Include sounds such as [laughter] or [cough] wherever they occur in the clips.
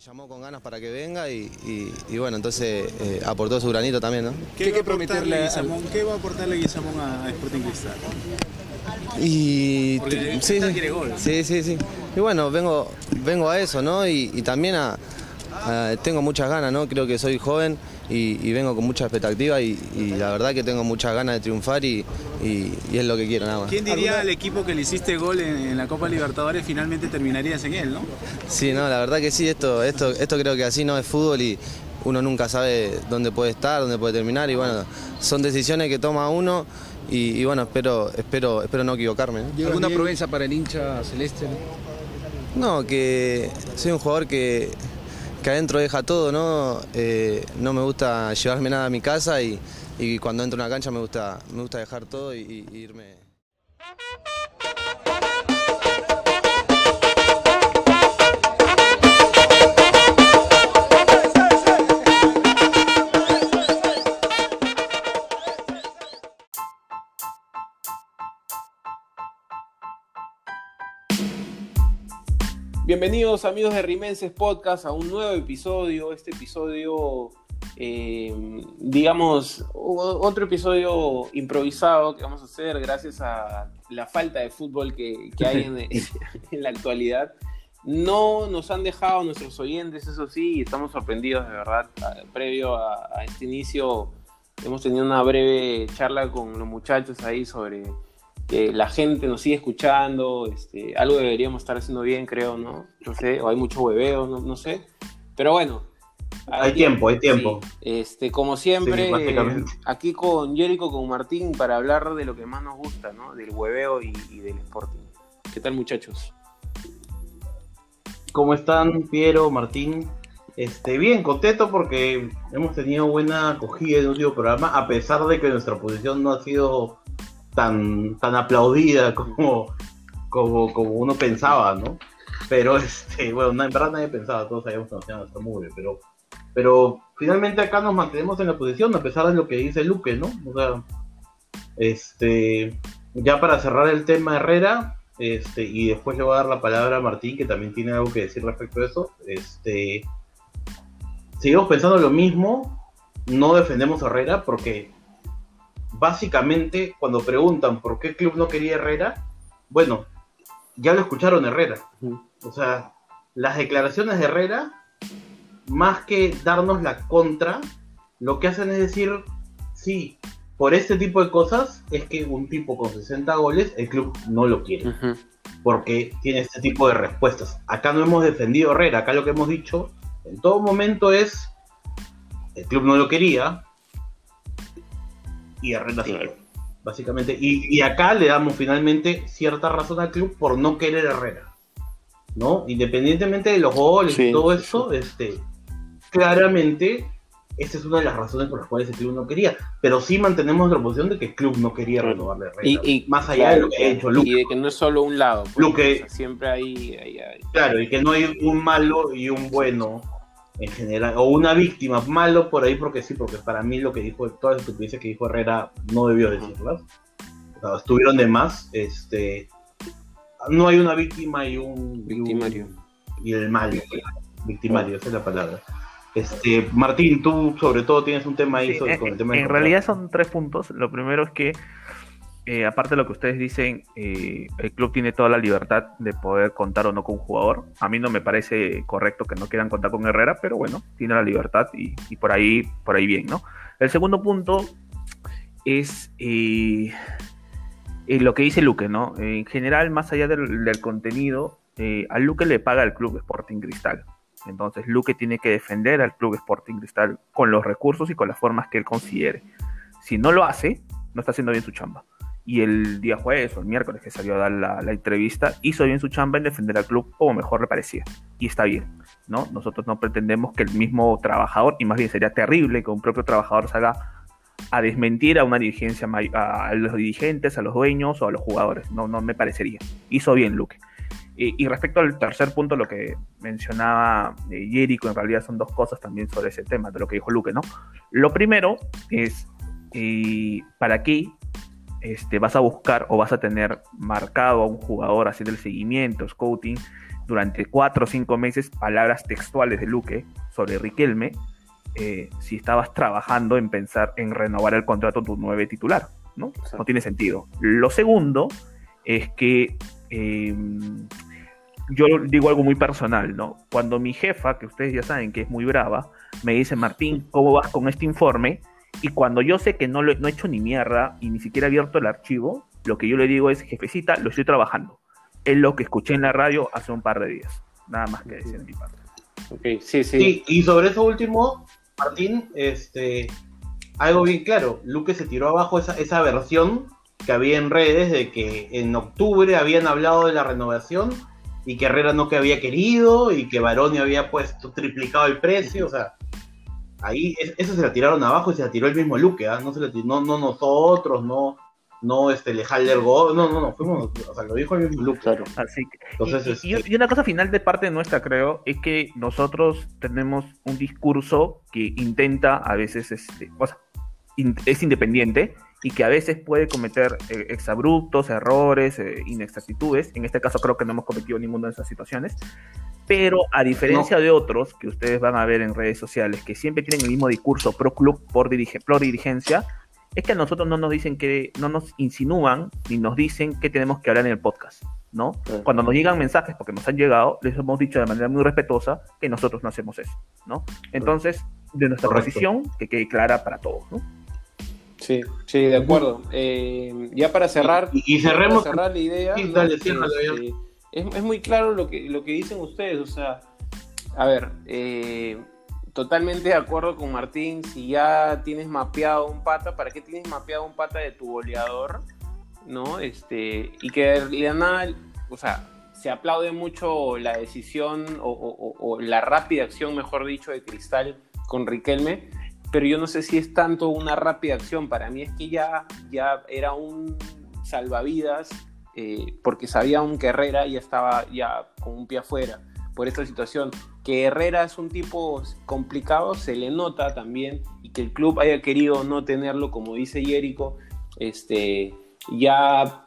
Me llamó con ganas para que venga y, bueno, entonces eh, aportó su granito también, ¿no? ¿Qué, va prometerle a ¿Qué va a aportarle Guizamón a Sporting Cristal? Y sí, quiere gol. sí, sí, sí. Y bueno, vengo, vengo a eso, ¿no? Y, también a, tengo muchas ganas, ¿no? Creo que soy joven y, vengo con mucha expectativa y, la verdad que tengo muchas ganas de triunfar y, es lo que quiero nada más. ¿Quién diría al equipo que le hiciste gol en, la Copa Libertadores finalmente terminarías en él, no? Sí, no, la verdad que sí, esto, esto, esto creo que así no es fútbol y uno nunca sabe dónde puede estar, dónde puede terminar y bueno, son decisiones que toma uno y, bueno, espero, espero, espero no equivocarme. ¿Alguna provincia para el hincha celeste? No, que soy un jugador que que adentro deja todo, ¿no? Eh, no me gusta llevarme nada a mi casa y, cuando entro a una cancha me gusta, me gusta dejar todo y, y irme. Bienvenidos amigos de Rimenses Podcast a un nuevo episodio, este episodio, eh, digamos, otro episodio improvisado que vamos a hacer gracias a la falta de fútbol que, hay [laughs] en, la actualidad. No nos han dejado nuestros oyentes, eso sí, y estamos sorprendidos de verdad. Previo a, a este inicio hemos tenido una breve charla con los muchachos ahí sobre la gente nos sigue escuchando, este, algo deberíamos estar haciendo bien, creo, ¿no? No sé, o hay mucho hueveo, no, sé. Pero bueno. Hay, tiempo, hay tiempo. este, como siempre, aquí con Jericho, con Martín, para hablar de lo que más nos gusta, ¿no? Del hueveo y, del Sporting. ¿Qué tal, muchachos? ¿Cómo están, Piero, Martín? Este, bien, contento porque hemos tenido buena acogida en el último programa, a pesar de que nuestra posición no ha sido tan, tan aplaudida como, como, como uno pensaba, ¿no? Pero, este, bueno, en verdad nadie pensaba, todos sabíamos que nos iban a hacer pero, pero finalmente acá nos mantenemos en la posición, a pesar de lo que dice Luque, ¿no? O sea, este, ya para cerrar el tema Herrera, este, y después le voy a dar la palabra a Martín, que también tiene algo que decir respecto a eso, este, seguimos pensando lo mismo, no defendemos a Herrera porque básicamente cuando preguntan por qué club no quería Herrera, bueno, ya lo escucharon Herrera. O sea, las declaraciones de Herrera, más que darnos la contra, lo que hacen es decir, sí, por este tipo de cosas es que un tipo con 60 goles, el club no lo quiere. Porque tiene este tipo de respuestas. Acá no hemos defendido a Herrera, acá lo que hemos dicho en todo momento es, el club no lo quería, y Herrera Básicamente. Y, acá le damos finalmente cierta razón al club por no querer Herrera. ¿No? Independientemente de los goles y todo eso, este, claramente esa es una de las razones por las cuales el club no quería. Pero sí mantenemos la posición de que el club no quería renovarle Herrera. Y, más allá de lo que ha hecho Luke. Y de que no es solo un lado. Pues, siempre hay, Claro, y que no hay un malo y un bueno en general, o una víctima, malo por ahí porque sí, porque para mí lo que dijo, todas las estupideces que dijo Herrera no debió decirlas, estuvieron de más, este, no hay una víctima y un... Victimario. Y, el malo, victimario, esa es la palabra. Este, Martín, tú sobre todo tienes un tema ahí sobre, el tema En realidad son tres puntos. Lo primero es que eh, aparte de lo que ustedes dicen, eh, el club tiene toda la libertad de poder contar o no con un jugador. A mí no me parece correcto que no quieran contar con Herrera, pero bueno, tiene la libertad y, por ahí, por ahí bien, ¿no? El segundo punto es eh, lo que dice Luque, ¿no? En general, más allá del, del contenido, a Luque le paga el club Sporting Cristal. Entonces, Luque tiene que defender al club Sporting Cristal con los recursos y con las formas que él considere. Si no lo hace, no está haciendo bien su chamba y el día jueves o el miércoles que salió a dar la, entrevista, hizo bien su chamba en defender al club como mejor le parecía. Y está bien, ¿no? Nosotros no pretendemos que el mismo trabajador, y más bien sería terrible que un propio trabajador salga a desmentir a una dirigencia, a los dirigentes, a los dueños o a los jugadores. No, no me parecería. Hizo bien Luque. Y, respecto al tercer punto, lo que mencionaba eh, Jericho, en realidad son dos cosas también sobre ese tema, de lo que dijo Luque, ¿no? Lo primero es, eh, ¿para qué este, vas a buscar o vas a tener marcado a un jugador haciendo el seguimiento, scouting, durante cuatro o cinco meses palabras textuales de Luque sobre Riquelme, eh, si estabas trabajando en pensar en renovar el contrato de tu nueve titular, ¿no? Exacto. No tiene sentido. Lo segundo es que eh, yo digo algo muy personal, ¿no? Cuando mi jefa, que ustedes ya saben que es muy brava, me dice, Martín, ¿cómo vas con este informe? Y cuando yo sé que no, lo, no he hecho ni mierda y ni siquiera he abierto el archivo, lo que yo le digo es, jefecita, lo estoy trabajando. Es lo que escuché en la radio hace un par de días. Nada más que decir de mi parte. Ok, sí, sí. Sí, y sobre eso último, Martín, este, algo bien claro, Luque se tiró abajo esa, esa versión que había en redes de que en octubre habían hablado de la renovación y que Herrera no que había querido y que Baroni había puesto triplicado el precio, o sea, ahí es- eso se la tiraron abajo y se la tiró el mismo Luque, ¿ah? no se la tiró, no, no nosotros, no, no este Lejalder Go, no, no, no, fuimos, o sea, lo dijo el mismo Luque. Claro. Así que, Entonces, y, y- este- y una cosa final de parte nuestra, creo, es que nosotros tenemos un discurso que intenta a veces, este, o sea, in- es independiente y que a veces puede cometer eh, exabruptos, errores, eh, inexactitudes. En este caso creo que no hemos cometido ninguna de esas situaciones. Pero a diferencia de otros que ustedes van a ver en redes sociales, que siempre tienen el mismo discurso pro club, por, dirige, pro dirigencia, es que a nosotros no nos dicen que, no nos insinúan ni nos dicen qué tenemos que hablar en el podcast, ¿no? Claro. Cuando nos llegan mensajes, porque nos han llegado, les hemos dicho de manera muy respetuosa que nosotros no hacemos eso, ¿no? Entonces, de nuestra Correcto. posición, que quede clara para todos, ¿no? Sí, sí, de acuerdo. Eh, ya para cerrar, Y- y cerremos- para cerrar la idea, Este, es, es muy claro lo que, lo que dicen ustedes, o sea, a ver, eh, totalmente de acuerdo con Martín, si ya tienes mapeado un pata, ¿para qué tienes mapeado un pata de tu goleador? ¿No? Este, y que de nada, o sea, se aplaude mucho la decisión o, o- o- o la rápida acción, mejor dicho, de Cristal con Riquelme, pero yo no sé si es tanto una rápida acción, para mí es que ya, ya era un salvavidas, eh, porque sabían que Herrera ya estaba ya con un pie afuera por esta situación. Que Herrera es un tipo complicado, se le nota también, y que el club haya querido no tenerlo, como dice Jerico, este, ya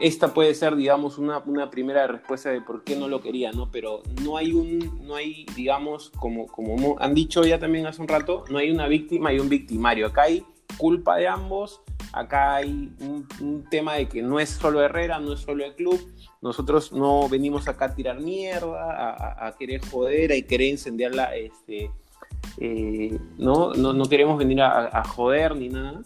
esta puede ser, digamos, una, una primera respuesta de por qué no lo quería, ¿no? Pero no hay un, no hay, digamos, como, como mo- han dicho ya también hace un rato, no hay una víctima y un victimario. Acá hay culpa de ambos, acá hay un, tema de que no es solo Herrera, no es solo el club. Nosotros no venimos acá a tirar mierda, a, querer joder, a querer incendiarla, este, eh, ¿no? ¿no? No queremos venir a, a joder ni nada.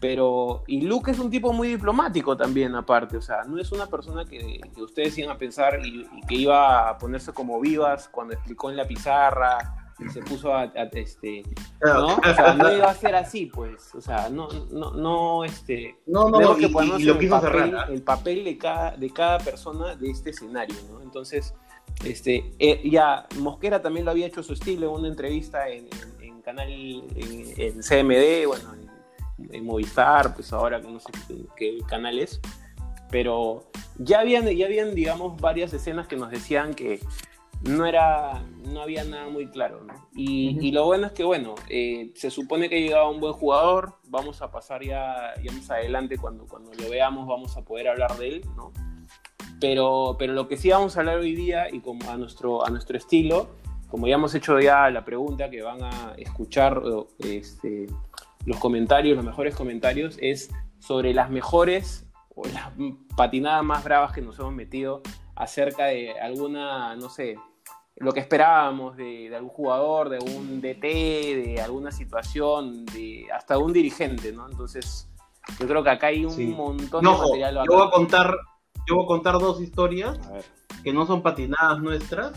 Pero, y Luke es un tipo muy diplomático también, aparte, o sea, no es una persona que, que ustedes iban a pensar y, y que iba a ponerse como vivas cuando explicó en la pizarra y se puso a, a, este, ¿no? O sea, no iba a ser así, pues, o sea, no, no, no, este, No, no, y- que y, y lo el papel, cerrar. ¿ah? el papel de cada, de cada persona de este escenario, ¿no? Entonces, este, eh, ya Mosquera también lo había hecho su estilo en una entrevista en, en- en canal, en, en CMD, bueno, en, en Movistar, pues ahora no sé qué, canal es, pero ya habían, ya habían, digamos, varias escenas que nos decían que no era, no había nada muy claro, ¿no? Y, Ujú. y lo bueno es que, bueno, eh, se supone que llegaba un buen jugador, vamos a pasar ya, ya más adelante, cuando, cuando lo veamos vamos a poder hablar de él, ¿no? Pero, pero lo que sí vamos a hablar hoy día y como a nuestro, a nuestro estilo, como ya hemos hecho ya la pregunta que van a escuchar este, los comentarios, los mejores comentarios, es sobre las mejores o las patinadas más bravas que nos hemos metido acerca de alguna, no sé, lo que esperábamos de, de algún jugador, de un DT, de alguna situación, de hasta un dirigente, ¿no? Entonces, yo creo que acá hay un Sí. montón No, de material yo voy a contar, yo voy a contar dos historias que no son patinadas nuestras,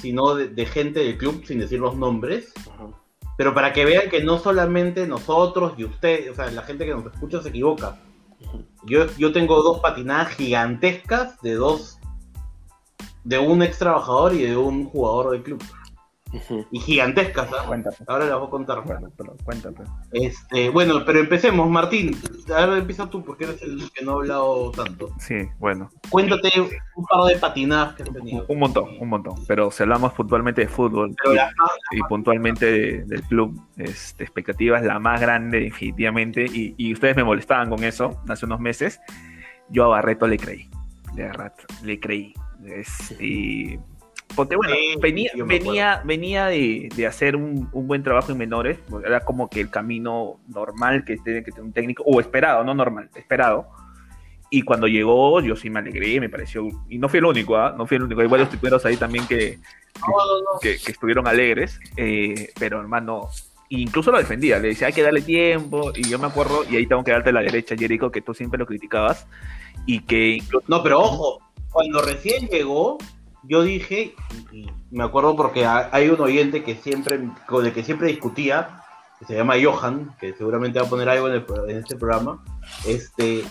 sino de, de gente del club, sin decir los nombres, Ajá. Pero para que vean que no solamente nosotros y usted, o sea, la gente que nos escucha se equivoca. Yo, yo tengo dos patinadas gigantescas de dos, de un ex trabajador y de un jugador del club. Y gigantescas. Cuéntame. Ahora las voy a contar. Bueno, pero cuéntame. Este, bueno, pero empecemos, Martín. A ver, empieza tú, porque eres el que no ha hablado tanto. Sí, bueno. Cuéntate un par de patinadas que has tenido. Un montón, un montón. Pero si hablamos puntualmente de fútbol y, puntualmente de- del club, este, expectativas la más grande definitivamente, y, y ustedes me molestaban con eso hace unos meses, yo a Barreto le creí. De verdad, le creí. Este, ponte, bueno, Sí, venía, venía, venía de, de hacer un, un buen trabajo en menores, era como que el camino normal que tiene que tener un técnico, o esperado, no normal, esperado. Y cuando llegó, yo sí me alegré, me pareció, y no fui el único, ¿ah? no fui el único, hay varios triperos ahí también que, No, no, no. que, que estuvieron alegres, eh, pero hermano, incluso lo defendía, le decía hay que darle tiempo, y yo me acuerdo, y ahí tengo que darte la derecha, Jericho, que tú siempre lo criticabas, y que incluso No, pero ojo, cuando recién llegó, yo dije, y me acuerdo porque ha- hay un oyente que siempre, con el que siempre discutía, que se llama Johan, que seguramente va a poner algo en, el en este programa, este,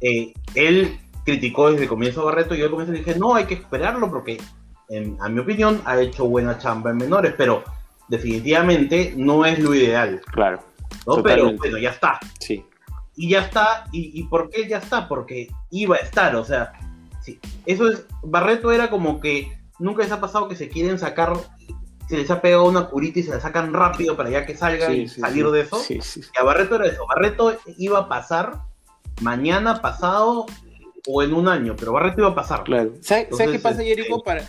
eh, él criticó desde el comienzo a Barreto y yo al comienzo dije, no, hay que esperarlo porque, en- a mi opinión, ha hecho buena chamba en menores, pero definitivamente no es lo ideal, Claro, ¿no? Pero bueno, ya está sí. y ya está. ¿Y, y por qué ya está? Porque iba a estar, o sea, sí. Eso es, Barreto era como que nunca les ha pasado que se quieren sacar, se les ha pegado una curita y se la sacan rápido para ya que salgan Sí, y sí, salir sí. de eso. Sí, sí. Y a Barreto era eso, Barreto iba a pasar mañana, pasado o en un año, pero Barreto iba a pasar. Claro. ¿Sabes qué pasa, Jericho? Para,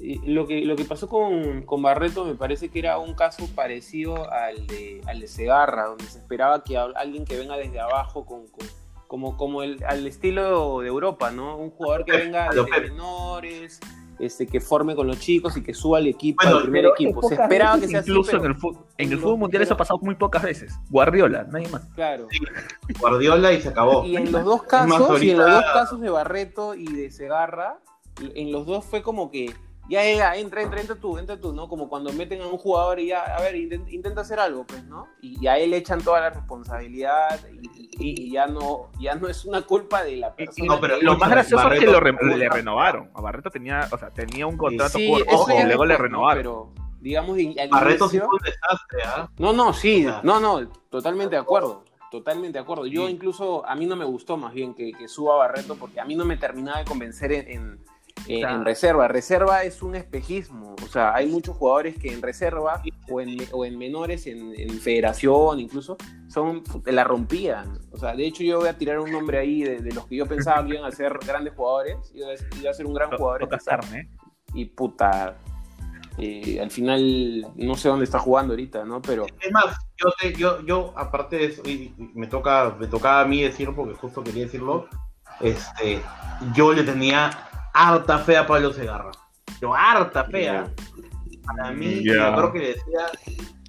eh, lo, que, lo que pasó con, con Barreto me parece que era un caso parecido al de, al de Segarra, donde se esperaba que al- alguien que venga desde abajo, con, con- como, como el, al estilo de Europa, ¿no? Un jugador que venga Pep. menores, este, que forme con los chicos y que suba al equipo, Bueno, al primer equipo. Se esperaba que sea así, incluso pero- en el fútbol, en el no, fútbol mundial pero- eso ha pasado muy pocas veces. Guardiola, nadie más. Claro. Guardiola y se acabó. Y en los dos casos, y en los dos casos de Barreto y de Segarra, en los dos fue como que ya llega, entra, entra, entra tú, entra tú, ¿no? Como cuando meten a un jugador y ya, a ver, inten- intenta hacer algo, pues, ¿no? Y, y a él le echan toda la responsabilidad y, y- y ya no, ya no es una culpa de la persona. no, pero Lo más gracioso es que Barreto- lo re- le renovaron. A Barreto tenía, o sea, tenía un contrato Sí, corto eso y ya luego le renovaron. Pero, digamos, al Barreto sí inicio- fue un desastre, ¿ah? No, no, sí, no, no, totalmente de acuerdo. Totalmente de acuerdo. Yo Sí. incluso, a mí no me gustó más bien que, que suba Barreto porque a mí no me terminaba de convencer en, en, en- Claro. en reserva. Reserva es un espejismo. O sea, hay muchos jugadores que en reserva o en, o en menores, en, en federación incluso, son la rompían. O sea, de hecho yo voy a tirar un nombre ahí de, de los que yo pensaba que iban a ser grandes jugadores. Iba a, iba a ser un gran jugador. reserva. carne. Y puta... eh, al final no sé dónde está jugando ahorita, ¿no? Pero Es más, yo, te- yo, yo aparte de eso, y, y me toca, me tocaba a mí decirlo porque justo quería decirlo, este, yo le tenía harta fea a Pablo Segarra. Yo harta fea. Para mí, Ya. yo creo que le decía,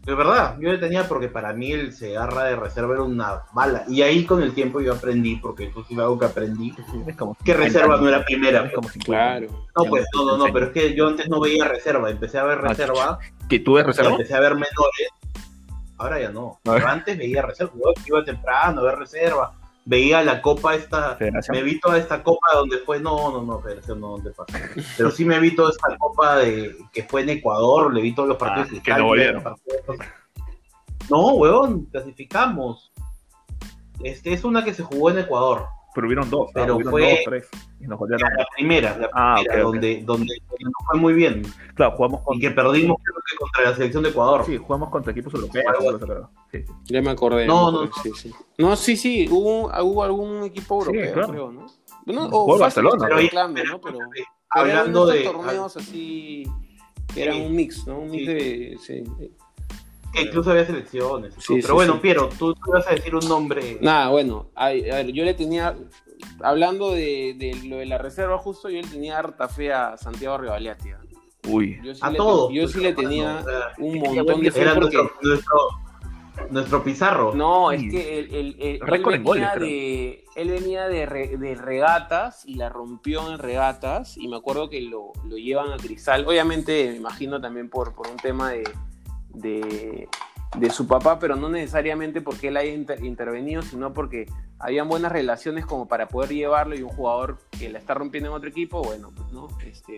de verdad, yo le tenía porque para mí el Segarra de reserva era una bala. Y ahí con el tiempo yo aprendí, porque eso sí fue algo que aprendí, como que 50 reserva años. no era primera. Es como 50 claro. No, pues no, no, no, pero es que yo antes no veía reserva, empecé a ver Ah, reserva. ¿Que tú Y reserva? empecé a ver menores. Ahora ya no. Pero antes veía reserva. Yo iba temprano a ver reserva. Veía la copa esta. Federación. Me vi toda esta copa donde fue. No, no, no, Federación no, ¿dónde pasa? Pero sí me vi toda esta copa de que fue en Ecuador. Le vi todos los partidos. Ah, que no volvieron. No, huevón, clasificamos. Este es una que se jugó en Ecuador. Pero hubieron dos. Pero hubieron fue- dos, tres. Y nos. La primera, la Ah, primera, donde, donde no fue muy bien. Claro, jugamos Y con. que perdimos creo que contra la selección de Ecuador. Sí, jugamos contra equipos europeos. Sí, sí. Ya me acordé. No, no, acordé, Sí, sí. No, sí, sí, hubo, hubo algún equipo Sí, europeo, claro. creo, ¿no? Bueno, Jugó o fácil Barcelona, Pero, se reclame, pero, ¿no? Pero, pero hablando de. torneos así que eran Sí. un mix, ¿no? Un mix Sí. de... Que incluso había selecciones. Sí, pero bueno, sí. Piero, tú, tú ibas a decir un nombre. Nada, bueno, ay, a ver, yo le tenía... Hablando de, de lo de la reserva justo, yo le tenía harta fe a Santiago Rivaliatia. Uy. Yo sí A le, todos. Yo sí le tenía O sea, un montón de fe Era porque... nuestro, nuestro, nuestro Pizarro. No, es que él, él- él- él Récord en goles, venía, de, él venía de, re- de regatas y la rompió en regatas y me acuerdo que lo, lo llevan a Cristal. Obviamente, me imagino también por, por un tema de, de, de su papá, pero no necesariamente porque él haya inter- intervenido, sino porque habían buenas relaciones como para poder llevarlo y un jugador que la está rompiendo en otro equipo, bueno, pues no, este,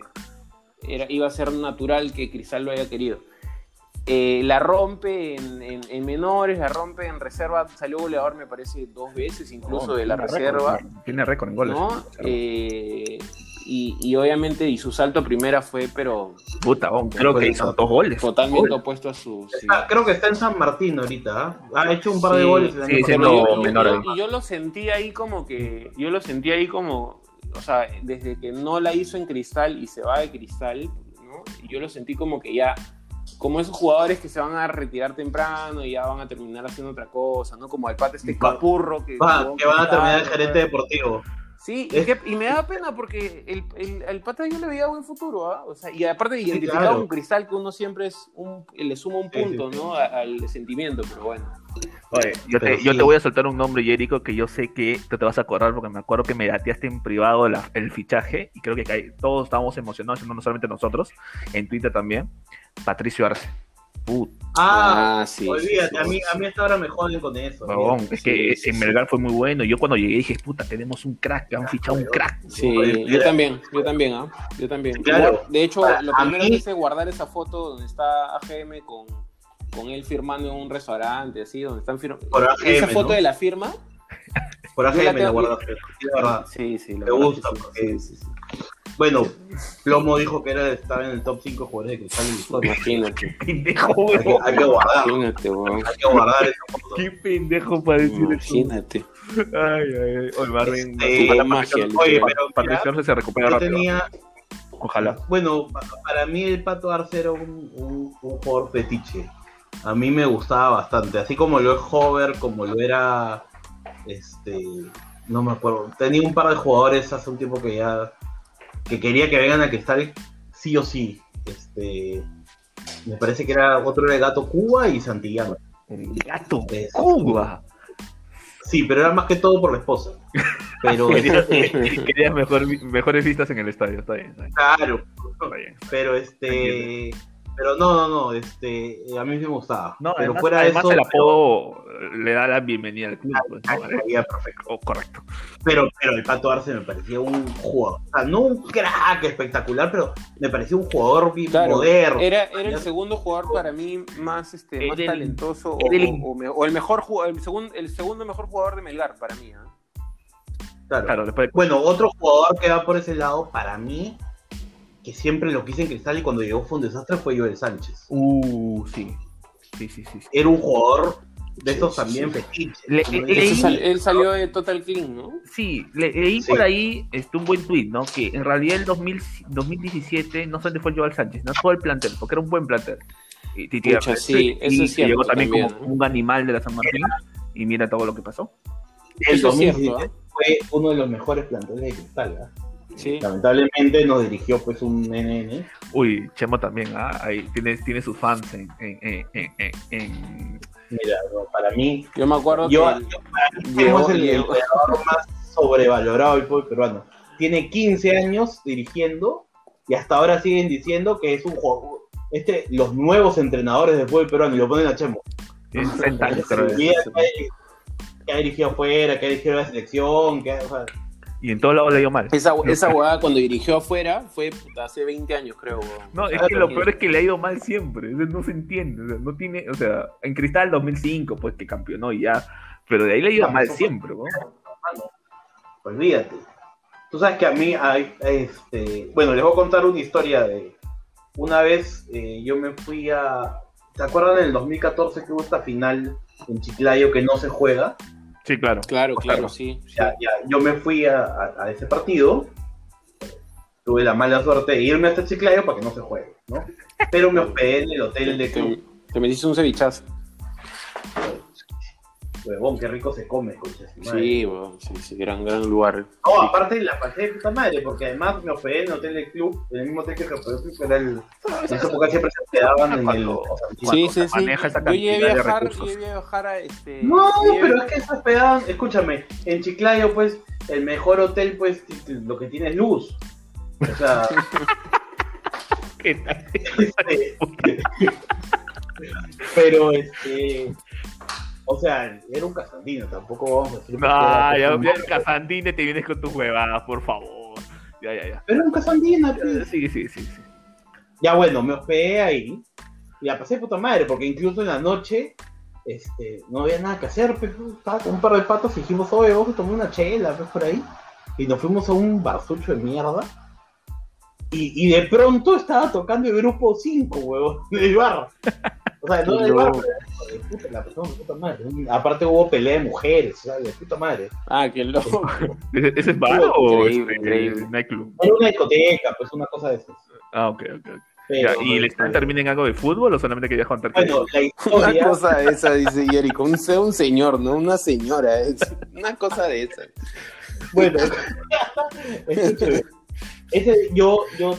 era, iba a ser natural que Cristal lo haya querido. Eh, la rompe en, en- en menores, la rompe en reserva, salió goleador me parece dos veces incluso de la reserva, récord, Tiene récord en goles. ¿no? Eh, y, y obviamente y su salto a primera fue pero Puta, bon, creo que hizo dos goles. totalmente Gol. opuesto a su... Está- creo que está en San Martín ahorita. ¿ah? Ha hecho un par de goles el sí, sí, no, yo, menor yo- yo lo sentí ahí como que yo lo sentí ahí como o sea, desde que no la hizo en Cristal y se va de Cristal, ¿no? Yo lo sentí como que ya, como esos jugadores que se van a retirar temprano y ya van a terminar haciendo otra cosa, ¿no? Como el pata este capurro que... Va, que van a terminar el gerente deportivo. Sí, y, que- y me da pena porque el, el, el pata yo le veía buen futuro, ¿ah? O sea, y aparte identificado claro. con Cristal que uno siempre es un, le suma un sí, punto, sí. ¿no? A- al sentimiento, pero bueno. Oye, yo, te, yo te voy a soltar un nombre, Jerico, que yo sé que tú te vas a acordar porque me acuerdo que me dateaste en privado la- el fichaje y creo que todos estábamos emocionados, no solamente nosotros, en Twitter también. Patricio Arce. Put, Ah, sí. olvídate, sí, a, mí, sí. a mí hasta ahora me joden con eso. olvídate. es que sí, en sí. Melgar fue muy bueno. Yo cuando llegué dije, puta, tenemos un crack, han fichado un crack. Sí, yo también, yo también, ¿ah? Yo también. Claro. De hecho, Para- lo a primero mí- que hice es guardar esa foto donde está AGM con, con él firmando en un restaurante, así, donde están firmando. Esa foto ¿no? de la firma. Por AGM la tengo- guardaste, sí, la verdad. Sí, sí, la Me gusta, que sí, porque- sí, sí, sí. Bueno, Plomo dijo que era, estaba en el top 5 jugadores de cristal y historia. Imagínate, Pendejo, Hay que, huevón. hay que guardar, imagínate, weón. hay que guardar esa foto. Qué pendejo para decir eso. Imagínate. Ay, ay, ay. Oye, Marvin, Este, magia, Oye, pero Patricio Arce se recupera yo rápido. tenía, Ojalá. Bueno, pa- para mí el Pato Arce era un, un, un jugador fetiche. A mí me gustaba bastante, así como lo es Hover, como lo era, este, no me acuerdo. Tenía un par de jugadores hace un tiempo que ya, que quería que vengan a Cristal sí o sí. Este, me parece que era otro Gato Cuba y Santillano. El gato. Es- Cuba. Sí, pero era más que todo por la esposa. Pero [laughs] Querías, mejor, mejores vistas en el estadio. Está bien, está bien. claro, Está bien. pero este, pero no, no, no, este, a mí me gustaba. No, pero además, fuera de además eso, el apodo le da la bienvenida al club. pues, perfecto. Oh, correcto. Pero, pero el Pato Arce me parecía un jugador, o sea, no un crack espectacular, pero me parecía un jugador Claro, moderno. era, era el segundo jugador para mí más, este, más el- talentoso o, el- o- o me- o el mejor jugador, el segundo, el segundo mejor jugador de Melgar para mí. ¿ah? Claro. Claro, después Bueno, otro jugador que va por ese lado, para mí, que siempre lo quise en Cristal y cuando llegó fue un desastre, fue Joel Sánchez. Uh, sí. Sí, sí, sí. sí. Era un jugador de Sí, estos sí, también sí. fetiches. Le- ¿no? le- Ese leí- sal- él salió de Total Clean, ¿no? Sí, le- leí Sí. por ahí este, un buen tweet, ¿no? Que en realidad el 2000 2017 no solamente fue Joel Sánchez, no todo el plantel, porque era un buen plantel. Y, Titi sí, eso y es cierto llegó también, también, como ¿no? un animal de la San Martín y mira todo lo que pasó. El Eso es cierto, 2017 ¿ah? fue uno de los mejores planteles de Cristal. ¿ah? Sí. Lamentablemente nos dirigió pues un NN. Uy, Chemo también, ¿ah? Ahí tiene, tiene sus fans en, en, en, en, en- en- Mira, no, para mí, Yo me acuerdo yo, que yo- para mí llegó- Chemo es el llegó- entrenador [laughs] más sobrevalorado del fútbol peruano. Tiene 15 años dirigiendo y hasta ahora siguen diciendo que es un juego. Este, los nuevos entrenadores del fútbol peruano y lo ponen a Chemo. tiene 60 años, Se creo. olvida que, ha- que ha dirigido afuera, que ha dirigido la selección, que ha- o sea, Y en todos lados le dio mal. esa, esa huevada cuando dirigió afuera fue puta, hace 20 años, creo. No, es Ah, que lo peor es que le ha ido mal siempre. No se entiende. o sea, no tiene, o sea, en Cristal 2005, pues que campeonó y ya. Pero de ahí le ha ido mal siempre, ¿no? olvídate. Tú sabes que a mí, hay, este, bueno, les voy a contar una historia de una vez eh, yo me fui a, ¿te acuerdan en el 2014 que hubo esta final en Chiclayo que no se juega? Sí, claro. Claro, claro, Claro. sí. sí. Ya, ya, yo me fui a, a- a ese partido, tuve la mala suerte de irme hasta Chiclayo para que no se juegue, ¿no? Pero me hospedé en el hotel de club. Te, te metiste un cevichazo. Huevón, qué rico se come, concha de su madre. Sí, weón, sí, sí, gran, gran lugar. No, aparte la pasé de puta madre, porque además me hospedé en el hotel del club, en el mismo hotel que me hospedé, que era el. En esa época siempre se hospedaban en el. O sea, Sí, sí, se sí. maneja esa Yo llegué a cantidad de viajar, yo recursos. llegué a viajar a este. No, llegué- pero es que se hospedaban, escúchame, en Chiclayo, pues, el mejor hotel, pues, lo que tiene es luz. O sea, [laughs] ¿Qué tal? [laughs] este, pero este. O sea, era un casandino, tampoco vamos a decir. No, era, ya, un- Casandine te vienes con tus huevadas, por favor. Ya, ya, ya. Pero era un casandino. Sí, sí, sí, sí. Ya bueno, me hospedé ahí y la pasé de puta madre, porque incluso en la noche este, no había nada que hacer, pues, estaba con un par de patos y dijimos, oye, vamos a tomar una chela, pues, por ahí. Y nos fuimos a un barzucho de mierda. Y, y de pronto estaba tocando el grupo 5, huevón, del bar. O sea, no la persona puta madre. Aparte hubo pelea de mujeres, o sea, de puta madre. Ah, qué loco. [laughs] ¿Ese, ese es bar o Increíble, este, nightclub? Era una discoteca, pues una cosa de esas. Ah, ok, ok. ok. Pero, Ya, ¿Y el stand termina en algo de fútbol o solamente querías contar que- Bueno, la [laughs] Una historia. cosa de esa, dice Jericho. Un, un señor, no una señora. Es una cosa de esa. Bueno, [laughs] escúchame. Ese, yo, yo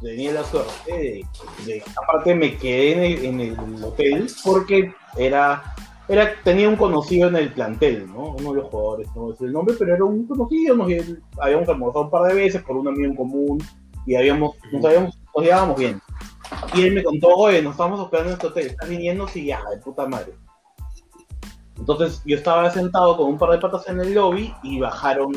tenía la suerte de, de- aparte me quedé en el, en el hotel porque era, era, tenía un conocido en el plantel, ¿no? Uno de los jugadores, no decir el nombre, pero era un conocido, nos habíamos almorzado un par de veces por un amigo en común y habíamos, nos habíamos, nos llevábamos bien. Y él me contó, oye, nos estamos hospedando en este hotel, ¿estás viniendo? Sí, ya, de puta madre. Entonces yo estaba sentado con un par de patas en el lobby y bajaron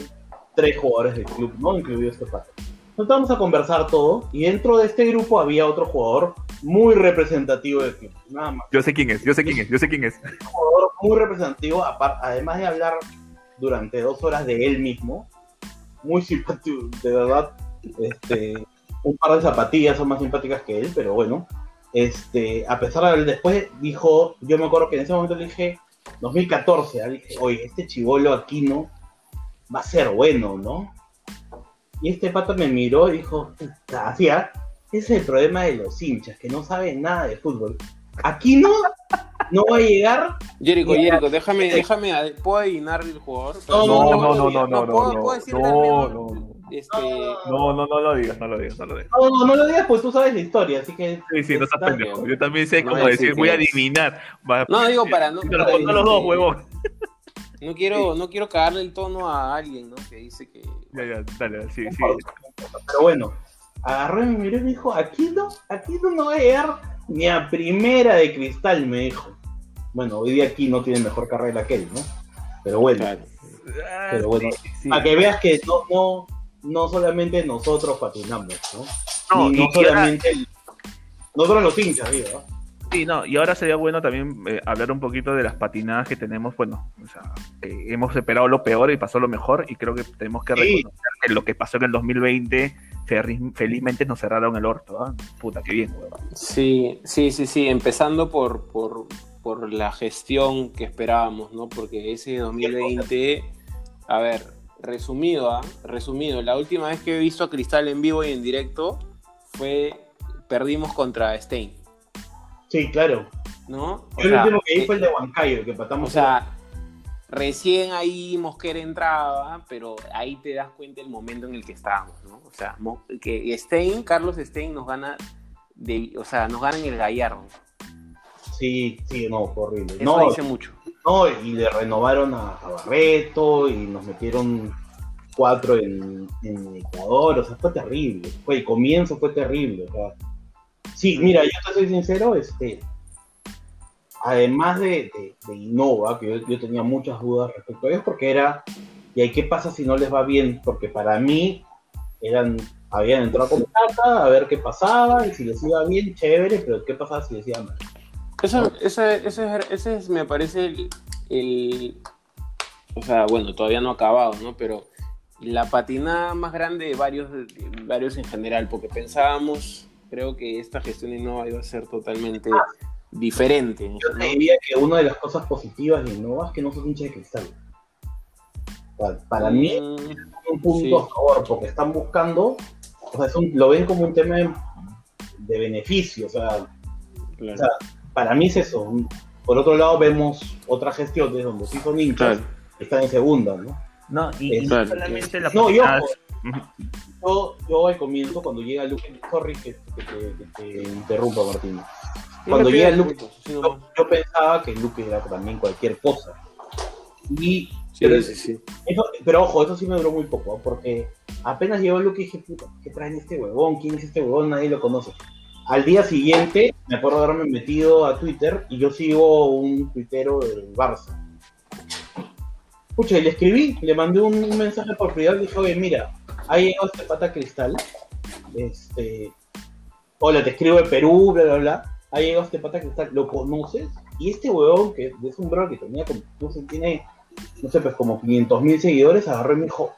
tres jugadores del club, ¿no? Incluido este pata. Nos a conversar todo y dentro de este grupo había otro jugador muy representativo del club, nada más. Yo sé quién es, yo sé quién es, yo sé quién es. Un jugador muy representativo, además de hablar durante dos horas de él mismo, muy simpático, de verdad. Este, un par de zapatillas son más simpáticas que él, pero bueno. Este, a pesar de después dijo, yo me acuerdo que en ese momento le dije, 2014, ah, dije, oye, este chivolo Aquino va a ser bueno, ¿no? Y este pata me miró y dijo, así, ese es el problema de los hinchas, que no saben nada de fútbol. Aquino no va a llegar Jericho, Mira, Jericho, déjame, déjame, ¿puedo adivinar el jugador? No, No, no, no, no, no, no, ¿puedo, no, no, no, Este, no, no, no lo digas, no lo digas, no lo digas. No, no, no lo digas, pues tú sabes la historia, así que. Sí, sí, no estás Está pendejo. Yo también sé No cómo decir, voy a adivinar. No, digo para no- para los dos, huevón. No quiero, no quiero cagarle el tono a alguien, ¿no? Que dice que Ya, ya, dale, sí, sí. Pero bueno, agarró y me miró y me dijo: aquí no, aquí no, no va a llegar ni a primera de cristal, me dijo. Bueno, hoy día aquí no tiene mejor carrera que él, ¿no? Pero bueno, Claro. Ah, pero bueno, sí, sí. para que veas que no, no, no solamente nosotros patinamos, ¿no? No, Ni y- no solamente nosotros los hinchas, digo, ¿no? Sí, no, y ahora sería bueno también eh, hablar un poquito de las patinadas que tenemos. Bueno, o sea, hemos esperado lo peor y pasó lo mejor, y creo que tenemos que Sí. reconocer que lo que pasó en el 2020, ferri- felizmente nos cerraron el orto. ¿ah? Puta, qué bien, huevón. Sí, sí, sí, sí, empezando por, por, por la gestión que esperábamos, ¿no? Porque ese 2020, a ver, resumido, ¿ah? Resumido, la última vez que he visto a Cristal en vivo y en directo fue, perdimos contra Stein, Sí, claro. ¿no? Yo el último que vi fue el de Huancayo, el que patamos. O sea, recién ahí Mosquera entraba, pero ahí te das cuenta el momento en el que estábamos, ¿no? O sea, que Stein, Carlos Stein nos gana, de, o sea, nos gana en el Gallardo. sí, sí, no, horrible. Eso No, dice mucho. No, y le renovaron a, a Barreto y nos metieron cuatro en, en Ecuador, o sea, fue terrible. Fue, el comienzo fue terrible. o sea. Sí, mira, yo te soy sincero, este, además de, de- de Innova, que yo, yo tenía muchas dudas respecto a ellos, porque era, ¿y ahí qué pasa si no les va bien? Porque para mí eran, habían entrado con plata, a ver qué pasaba, y si les iba bien, chévere, pero ¿qué pasaba si les iba mal? Eso, ese, ese, ese es, me parece el, el- O sea, bueno, todavía no ha acabado, ¿no? Pero la patinada más grande de varios, de varios en general, porque pensábamos, creo que esta gestión de Innova iba a ser totalmente diferente. Yo te diría que una de las cosas positivas de Innova es que no sos hincha de cristal. Para mí Mm, es un punto sí. a favor, porque están buscando, o sea, es un- lo ven como un tema de, de beneficio, o sea, claro. o sea, para mí es eso. Por otro lado, vemos otras gestiones donde sí son hinchas, Claro. están en segunda, ¿no? No, y, y Claro, no solamente la No, yo, yo, yo al comienzo, cuando llega Luque, sorry que, que te- que te interrumpa, Martín. Cuando llega puntos, sí, yo, pensaba que Luque era también cualquier cosa. Y Sí, pero, sí, sí. eso- pero ojo, eso sí me duró muy poco, ¿ah? porque apenas llegó Luque dije, puta, ¿qué traen este huevón? ¿Quién es este huevón? Nadie lo conoce. Al día siguiente, me acuerdo de haberme metido a Twitter y yo sigo un tuitero del Barça. Escucha, y le escribí, le mandé un, un mensaje por privado y dije, oye, mira, ha llegado este pata cristal. Este, hola, te escribo de Perú, bla, bla, bla. Ha llegado este pata cristal, ¿lo conoces? Y este huevón, que es un bro que tenía como, no sé, tiene, no sé, pues como 500 mil seguidores, agarró y me dijo,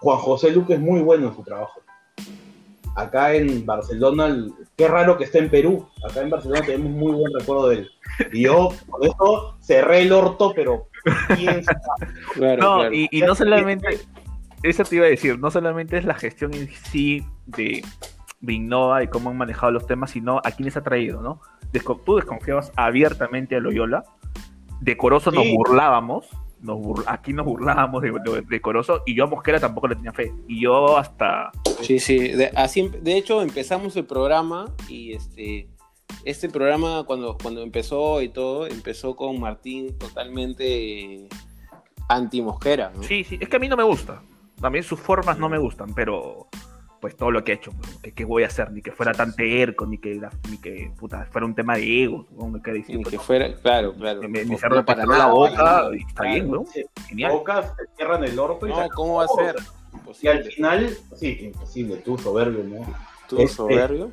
Juan José Luque es muy bueno en su trabajo. acá en Barcelona, el- qué raro que esté en Perú. Acá en Barcelona tenemos muy buen recuerdo de él. Y yo, por eso, cerré el orto, pero. [laughs] Claro, No, claro. y, y no solamente, eso te iba a decir, no solamente es la gestión en sí de, de Innova y cómo han manejado los temas, sino a quiénes ha traído, ¿no? Desco- tú desconfiabas abiertamente a Loyola, de Corozo nos Sí. burlábamos, nos bur- aquí nos burlábamos de, de, de Corozo, y yo a Mosquera tampoco le tenía fe, y yo hasta... Sí, sí. De, así, em- de hecho, empezamos el programa y este, este programa cuando, cuando empezó y todo, empezó con Martín totalmente anti-mosquera. ¿no? Sí, sí, es que a mí no me gusta, a mí sus formas no me gustan, pero pues todo lo que ha hecho, pues, que, que voy a hacer, ni que fuera tan terco, ni que, la- ni que puta, fuera un tema de ego, ¿no? me queda Ni que fuera, claro, claro. me, me cerró no para la boca, para nada. y está Claro. bien, ¿no? Sí, Genial. Bocas te cierran el orto y No. ¿cómo va a ser? Y al final, sí, imposible, tú soberbio, ¿no? ¿Tú este- soberbio?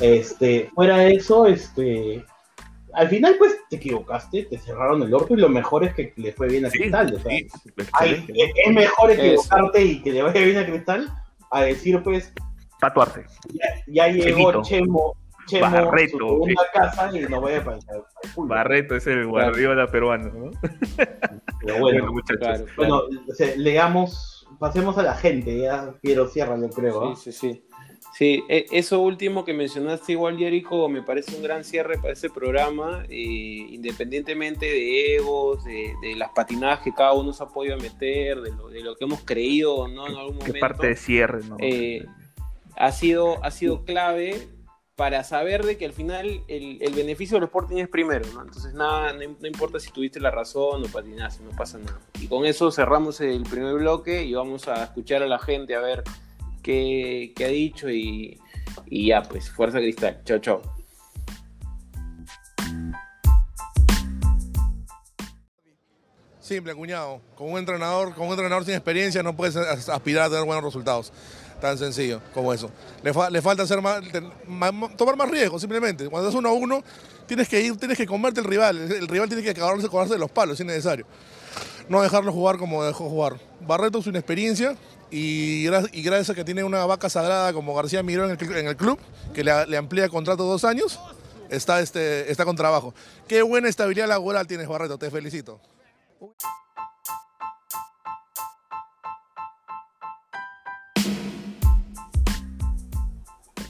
Este, fuera de eso, este, al final pues te equivocaste, te cerraron el orto y lo mejor es que le fue bien a Sí, Cristal. o sea, sí, hay- es mejor Eso. equivocarte y que le vaya bien a Cristal a decir pues ¿no? Tatuarse. ya, ya llegó. Chemo, Chemo Barreto, su segunda casa y no vaya a pasar el culo. Barreto es el guardiola peruano, ¿no? Pero bueno, Bueno, muchachos. Claro, claro. bueno, o sea, leamos, pasemos a la gente, ya quiero ciérralo creo. ¿ah? Sí, sí, sí. Sí, e- eso último que mencionaste igual, Jericho, me parece un gran cierre para este programa, eh, independientemente de egos, de, de las patinadas que cada uno se ha podido meter, de lo, de lo que hemos creído o no en algún ¿Qué momento. parte de cierre, no? eh, ha, sido, ha sido clave para saber de que al final el, el beneficio del Sporting es primero, ¿no? Entonces nada, no, no importa si tuviste la razón o patinaste, no pasa nada. Y con eso cerramos el primer bloque y vamos a escuchar a la gente a ver qué ha dicho y, ya, pues, fuerza cristal. Chao, chao. Simple, cuñado. Con un entrenador, con un entrenador sin experiencia no puedes as- aspirar a tener buenos resultados. Tan sencillo como eso. Le, fa- le falta hacer más, tomar más riesgo, simplemente. Cuando es uno a uno, tienes que ir, tienes que comerte el rival. El, rival tiene que acabarse, de los palos, si es necesario. No dejarlo jugar como dejó jugar. Barreto es una experiencia y, gra- y gracias a que tiene una vaca sagrada como García Miró en el, el club, que le, amplía contrato dos años, está, este, está con trabajo. Qué buena estabilidad laboral tienes, Barreto, te felicito.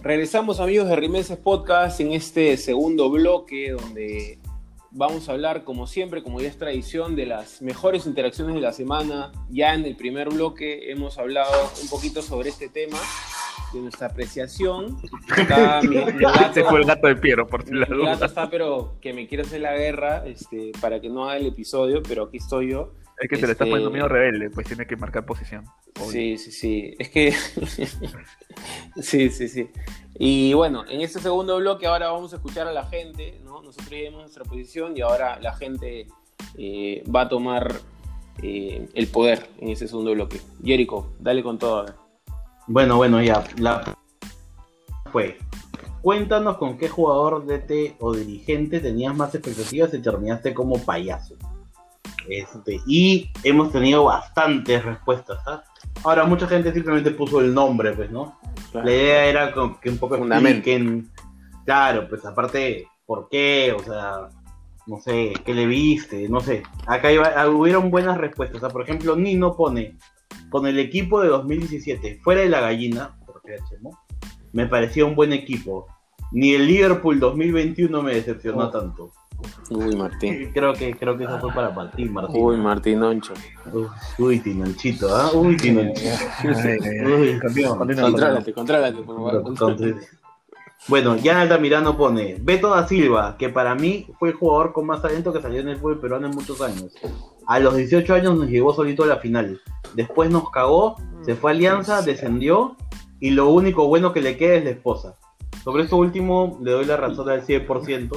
Regresamos amigos de Rimeses Podcast en este segundo bloque donde vamos a hablar como siempre, como ya es tradición, de las mejores interacciones de la semana. Ya en el primer bloque hemos hablado un poquito sobre este tema, de nuestra apreciación. Acá mi, mi [laughs] gato, Ese fue el gato de Piero, por si mi la gato duda. está pero que me quiere hacer la guerra este, para que no haga el episodio, pero aquí estoy yo. Es que se le está Este- poniendo medio rebelde, pues tiene que marcar posición. Obvio. Sí, sí, sí. Es que. [laughs] sí, sí, sí. Y bueno, en este segundo bloque ahora vamos a escuchar a la gente, ¿no? Nosotros dimos nuestra posición y ahora la gente eh, va a tomar eh, el poder en ese segundo bloque. Jericho, dale con todo. Bueno, bueno, ya. La... Fue. Cuéntanos con qué jugador DT o dirigente tenías más expectativas y terminaste como payaso. Este, y hemos tenido bastantes respuestas. ¿ah? Ahora, mucha gente simplemente puso el nombre, pues, ¿no? La idea era con- que un poco expliquen. Claro, pues aparte, ¿por qué? O sea, no sé, ¿qué le viste? No sé. Acá iba, ah, hubieron buenas respuestas. O sea, por ejemplo, Nino pone con el equipo de 2017, fuera de la gallina, porque Chemo, me parecía un buen equipo. Ni el Liverpool 2021 me decepcionó Oh. tanto. Uy, Martín. [laughs] Creo que, creo que eso fue para Martín, Martín. Uy, Martín Oncho. Uy, Tinonchito, ¿ah? Uy, Tinonchito. [laughs] Uy, continúa, Contrólate, contrólate, por favor. Entonces, bueno, Jan Altamirano pone Beto da Silva, que para mí fue el jugador con más talento que salió en el fútbol peruano en muchos años. A los 18 años nos llevó solito a la final. Después nos cagó, se fue a Alianza, descendió y lo único bueno que le queda es la esposa. Sobre esto último le doy la razón al 100%.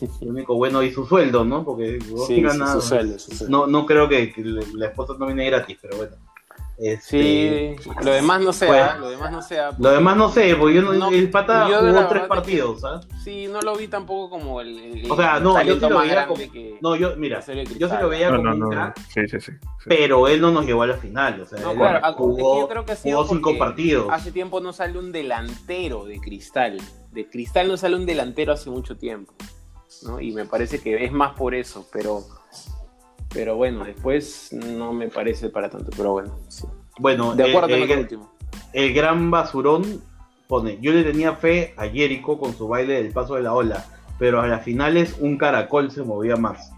[laughs] Lo único bueno y su sueldo, ¿no? Porque vos Sí, sí, ganas- su sueldo, su sueldo. no, no creo que, que la esposa no viene gratis, pero bueno. Este, Sí, lo demás no sé, Pues, ¿ah? lo demás no sé. ¿ah? Lo demás no sé, porque yo no, No, el pata yo jugó tres que- partidos, ¿ah? Sí, no lo vi tampoco como el, el- O sea, no, yo sí lo veía como- que... No, yo, mira, yo sí lo veía No, como no, crack, Sí, sí, sí. sí. pero él no nos llevó a la final. O sea, No, él claro, ah, jugó, yo creo que ha sido jugó cinco partidos. Hace tiempo no sale un delantero de Cristal. De Cristal no sale un delantero hace mucho tiempo. ¿No? Y me parece que es más por eso, pero pero bueno, después no me parece para tanto, pero bueno, sí. Bueno, De el- acuerdo el, con el último. el gran basurón pone, yo le tenía fe a Jericho con su baile del paso de la ola, pero a las finales un caracol se movía más.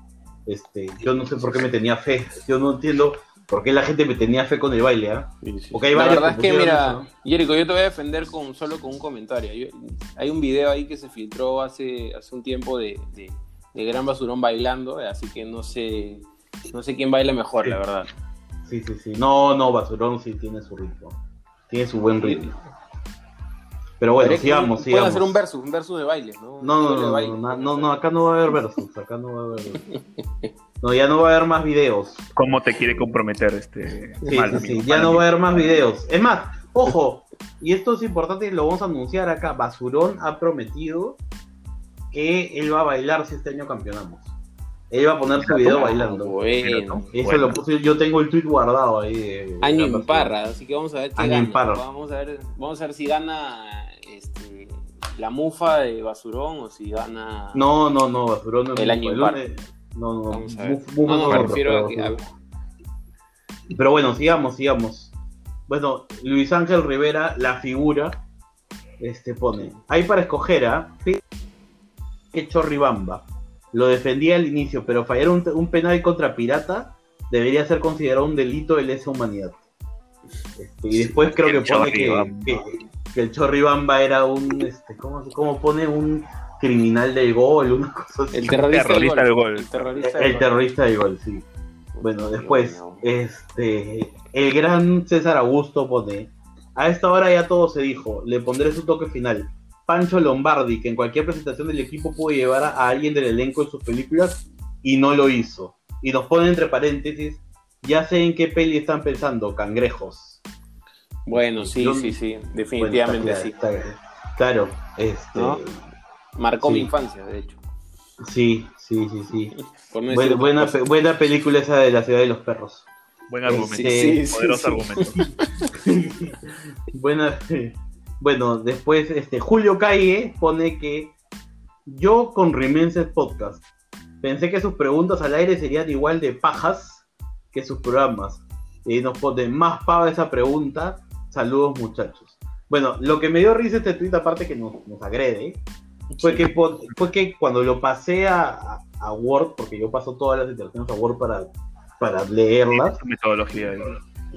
Este, yo no sé por qué me tenía fe, yo no entiendo por qué la gente me tenía fe con el baile, ¿ah? Porque hay La verdad es que, mira, eso, ¿no? Jerico, yo te voy a defender con, solo con un comentario. Yo- hay un video ahí que se filtró hace, hace un tiempo de, de- de Gran Basurón bailando, así que no sé, no sé quién baila mejor, Sí. la verdad. Sí, sí, sí. No, no, basurón sí tiene su ritmo. Tiene su buen ritmo. Pero bueno, es que sigamos, Pueden sigamos. hacer un versus, un versus de baile, ¿no? No, no, no, baile, no, acá no va a haber versus, acá no va a haber versus. No, ya no va a haber más videos. ¿Cómo te quiere comprometer este Sí, mal sí, amigo, sí, ya mal no amigo? va a haber más videos. Es más, ojo, y esto es importante y lo vamos a anunciar acá. Basurón ha prometido que él va a bailar si este año campeonamos. Él va a poner su video Ah, bailando. Bueno. Eso Bueno. lo puse, yo tengo el tweet guardado ahí. de- Año parra, así que vamos a ver qué Año en gana. parra. Vamos a ver, vamos a ver si gana este, la mufa de Basurón o si gana. No, no, no, Basurón no es El año impar. No, no, Vamos a ver. Muf- Mufa No, no, me refiero a que. a- Pero bueno, sigamos, sigamos. Bueno, Luis Ángel Rivera, la figura, este pone. Hay para escoger a que Chorribamba. Lo defendía al inicio, pero fallar un, un penal contra Pirata debería ser considerado un delito de lesa humanidad. Este, y después creo que pone que, que el Chorribamba era un, este, ¿cómo, cómo pone? Un criminal del gol, una cosa así. El terrorista, Terrorista del gol. El terrorista El del gol. terrorista del gol, sí. Bueno, después, este, el gran César Augusto pone, a esta hora ya todo se dijo, le pondré su toque final. Pancho Lombardi, que en cualquier presentación del equipo pudo llevar a, a alguien del elenco en sus películas y no lo hizo. Y nos pone entre paréntesis, ya sé en qué peli están pensando, cangrejos. Bueno, sí, Yo- sí, sí. Bueno, Definitivamente está sí. claro, está- claro, este, ¿No? Marcó Sí. mi infancia, de hecho. sí, sí, sí, sí. [laughs] Por no Buena, pe- película esa de la ciudad de los perros. Buen Sí, argumento. sí, sí, Poderoso sí. argumento. [laughs] Buena, [laughs] bueno, después este Julio Calle pone que yo con Rimenses Podcast pensé que sus preguntas al aire serían igual de pajas que sus programas. Y nos pone más pava esa pregunta. Saludos muchachos. Bueno, lo que me dio risa este tweet, aparte que nos, nos agrede, fue que, fue que cuando lo pasé a, a- Word, porque yo paso todas las interacciones a Word para, para leerlas, Su metodología. ahí.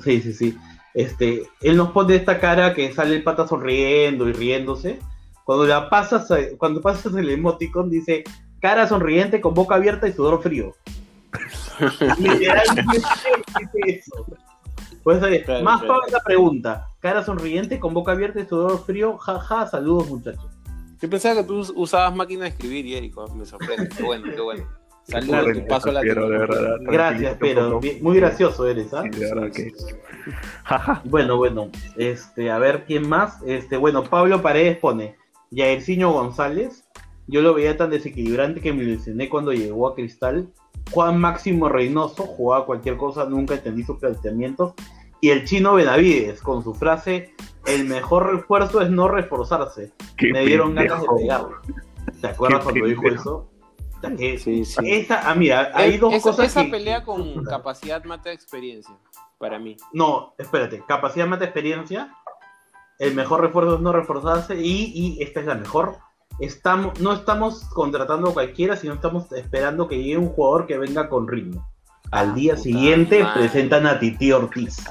Sí, sí, sí. Este, él nos pone esta cara que sale el pata sonriendo y riéndose. Cuando la pasas, a- cuando pasas el emoticon dice cara sonriente con boca abierta y sudor frío. [laughs] Literalmente dice eso. Pues, eh, Claro, más claro. para esa pregunta. Cara sonriente con boca abierta y sudor frío. Jaja, saludos muchachos. Yo pensaba que tú usabas máquina de escribir, y Erico. Me sorprende. Qué bueno, qué bueno. [laughs] Saludos, tu paso a la Pero de verdad. Gracias, pero muy gracioso eres, ¿ah? Sí, de verdad que. [laughs] Bueno, bueno, este, a ver quién más. Este, bueno, Pablo Paredes pone Jairzinho González. Yo lo veía tan desequilibrante que me ilusioné cuando llegó a Cristal. Juan Máximo Reynoso jugaba cualquier cosa, nunca entendí sus planteamientos. Y el chino Benavides con su frase: El mejor refuerzo es no reforzarse. Qué me dieron ganas de pegarlo. ¿Te acuerdas cuando dijo eso? Que- Sí, sí. Esa, ah, mira, hay Es- dos esa, cosas esa que- pelea con capacidad mata experiencia, para mí. No, espérate, capacidad mata experiencia. El mejor refuerzo es no reforzarse. Y, y esta es la mejor. Estamos, no estamos contratando a cualquiera, sino estamos esperando que llegue un jugador que venga con ritmo. Al día puta siguiente madre. presentan a Titi Ortiz.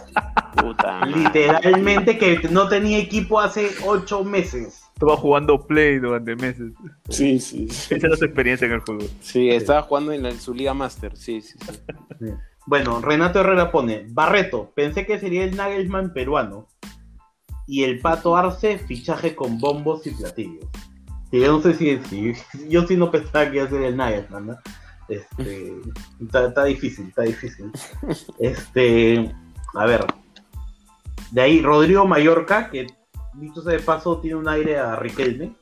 Puta madre. Literalmente que no tenía equipo hace ocho meses. Estaba jugando Play durante meses. Sí, sí, sí. Esa era su experiencia en el fútbol. Sí, estaba jugando en, la- en su Liga Master. Sí, sí, sí. Bueno, Renato Herrera pone, Barreto, pensé que sería el Nagelsmann peruano. Y el Pato Arce, fichaje con bombos y platillos. Yo no sé si, yo sí no pensaba que iba a ser el Nagelsmann, ¿no? Este, está, difícil, está difícil. Este, a ver, De ahí Rodrigo Mallorca, que dicho sea de paso tiene un aire a Riquelme,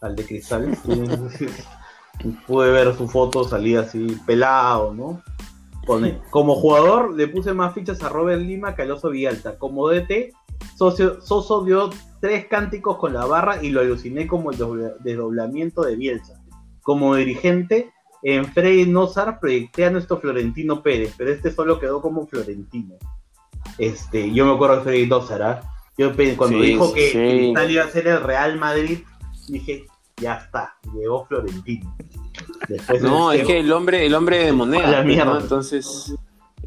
al de Cristal. [laughs] Pude ver su foto, salía así pelado, ¿no? Pone, como jugador le puse más fichas a Robert Lima que al Oso Villalta. Como DT, Socio- Soso dio tres cánticos con la barra y lo aluciné como el dobla- desdoblamiento de Bielsa. Como dirigente, en Freddy Nozar proyecté a nuestro Florentino Pérez, pero este solo quedó como Florentino. Este, yo me acuerdo de Freddy Nozar, ¿ah? Yo cuando Sí, dijo sí, que sí. Iba a ser el Real Madrid, dije, ya está, llegó Florentino. Después No, es que el hombre, el hombre de moneda, la mierda. ¿no? Entonces.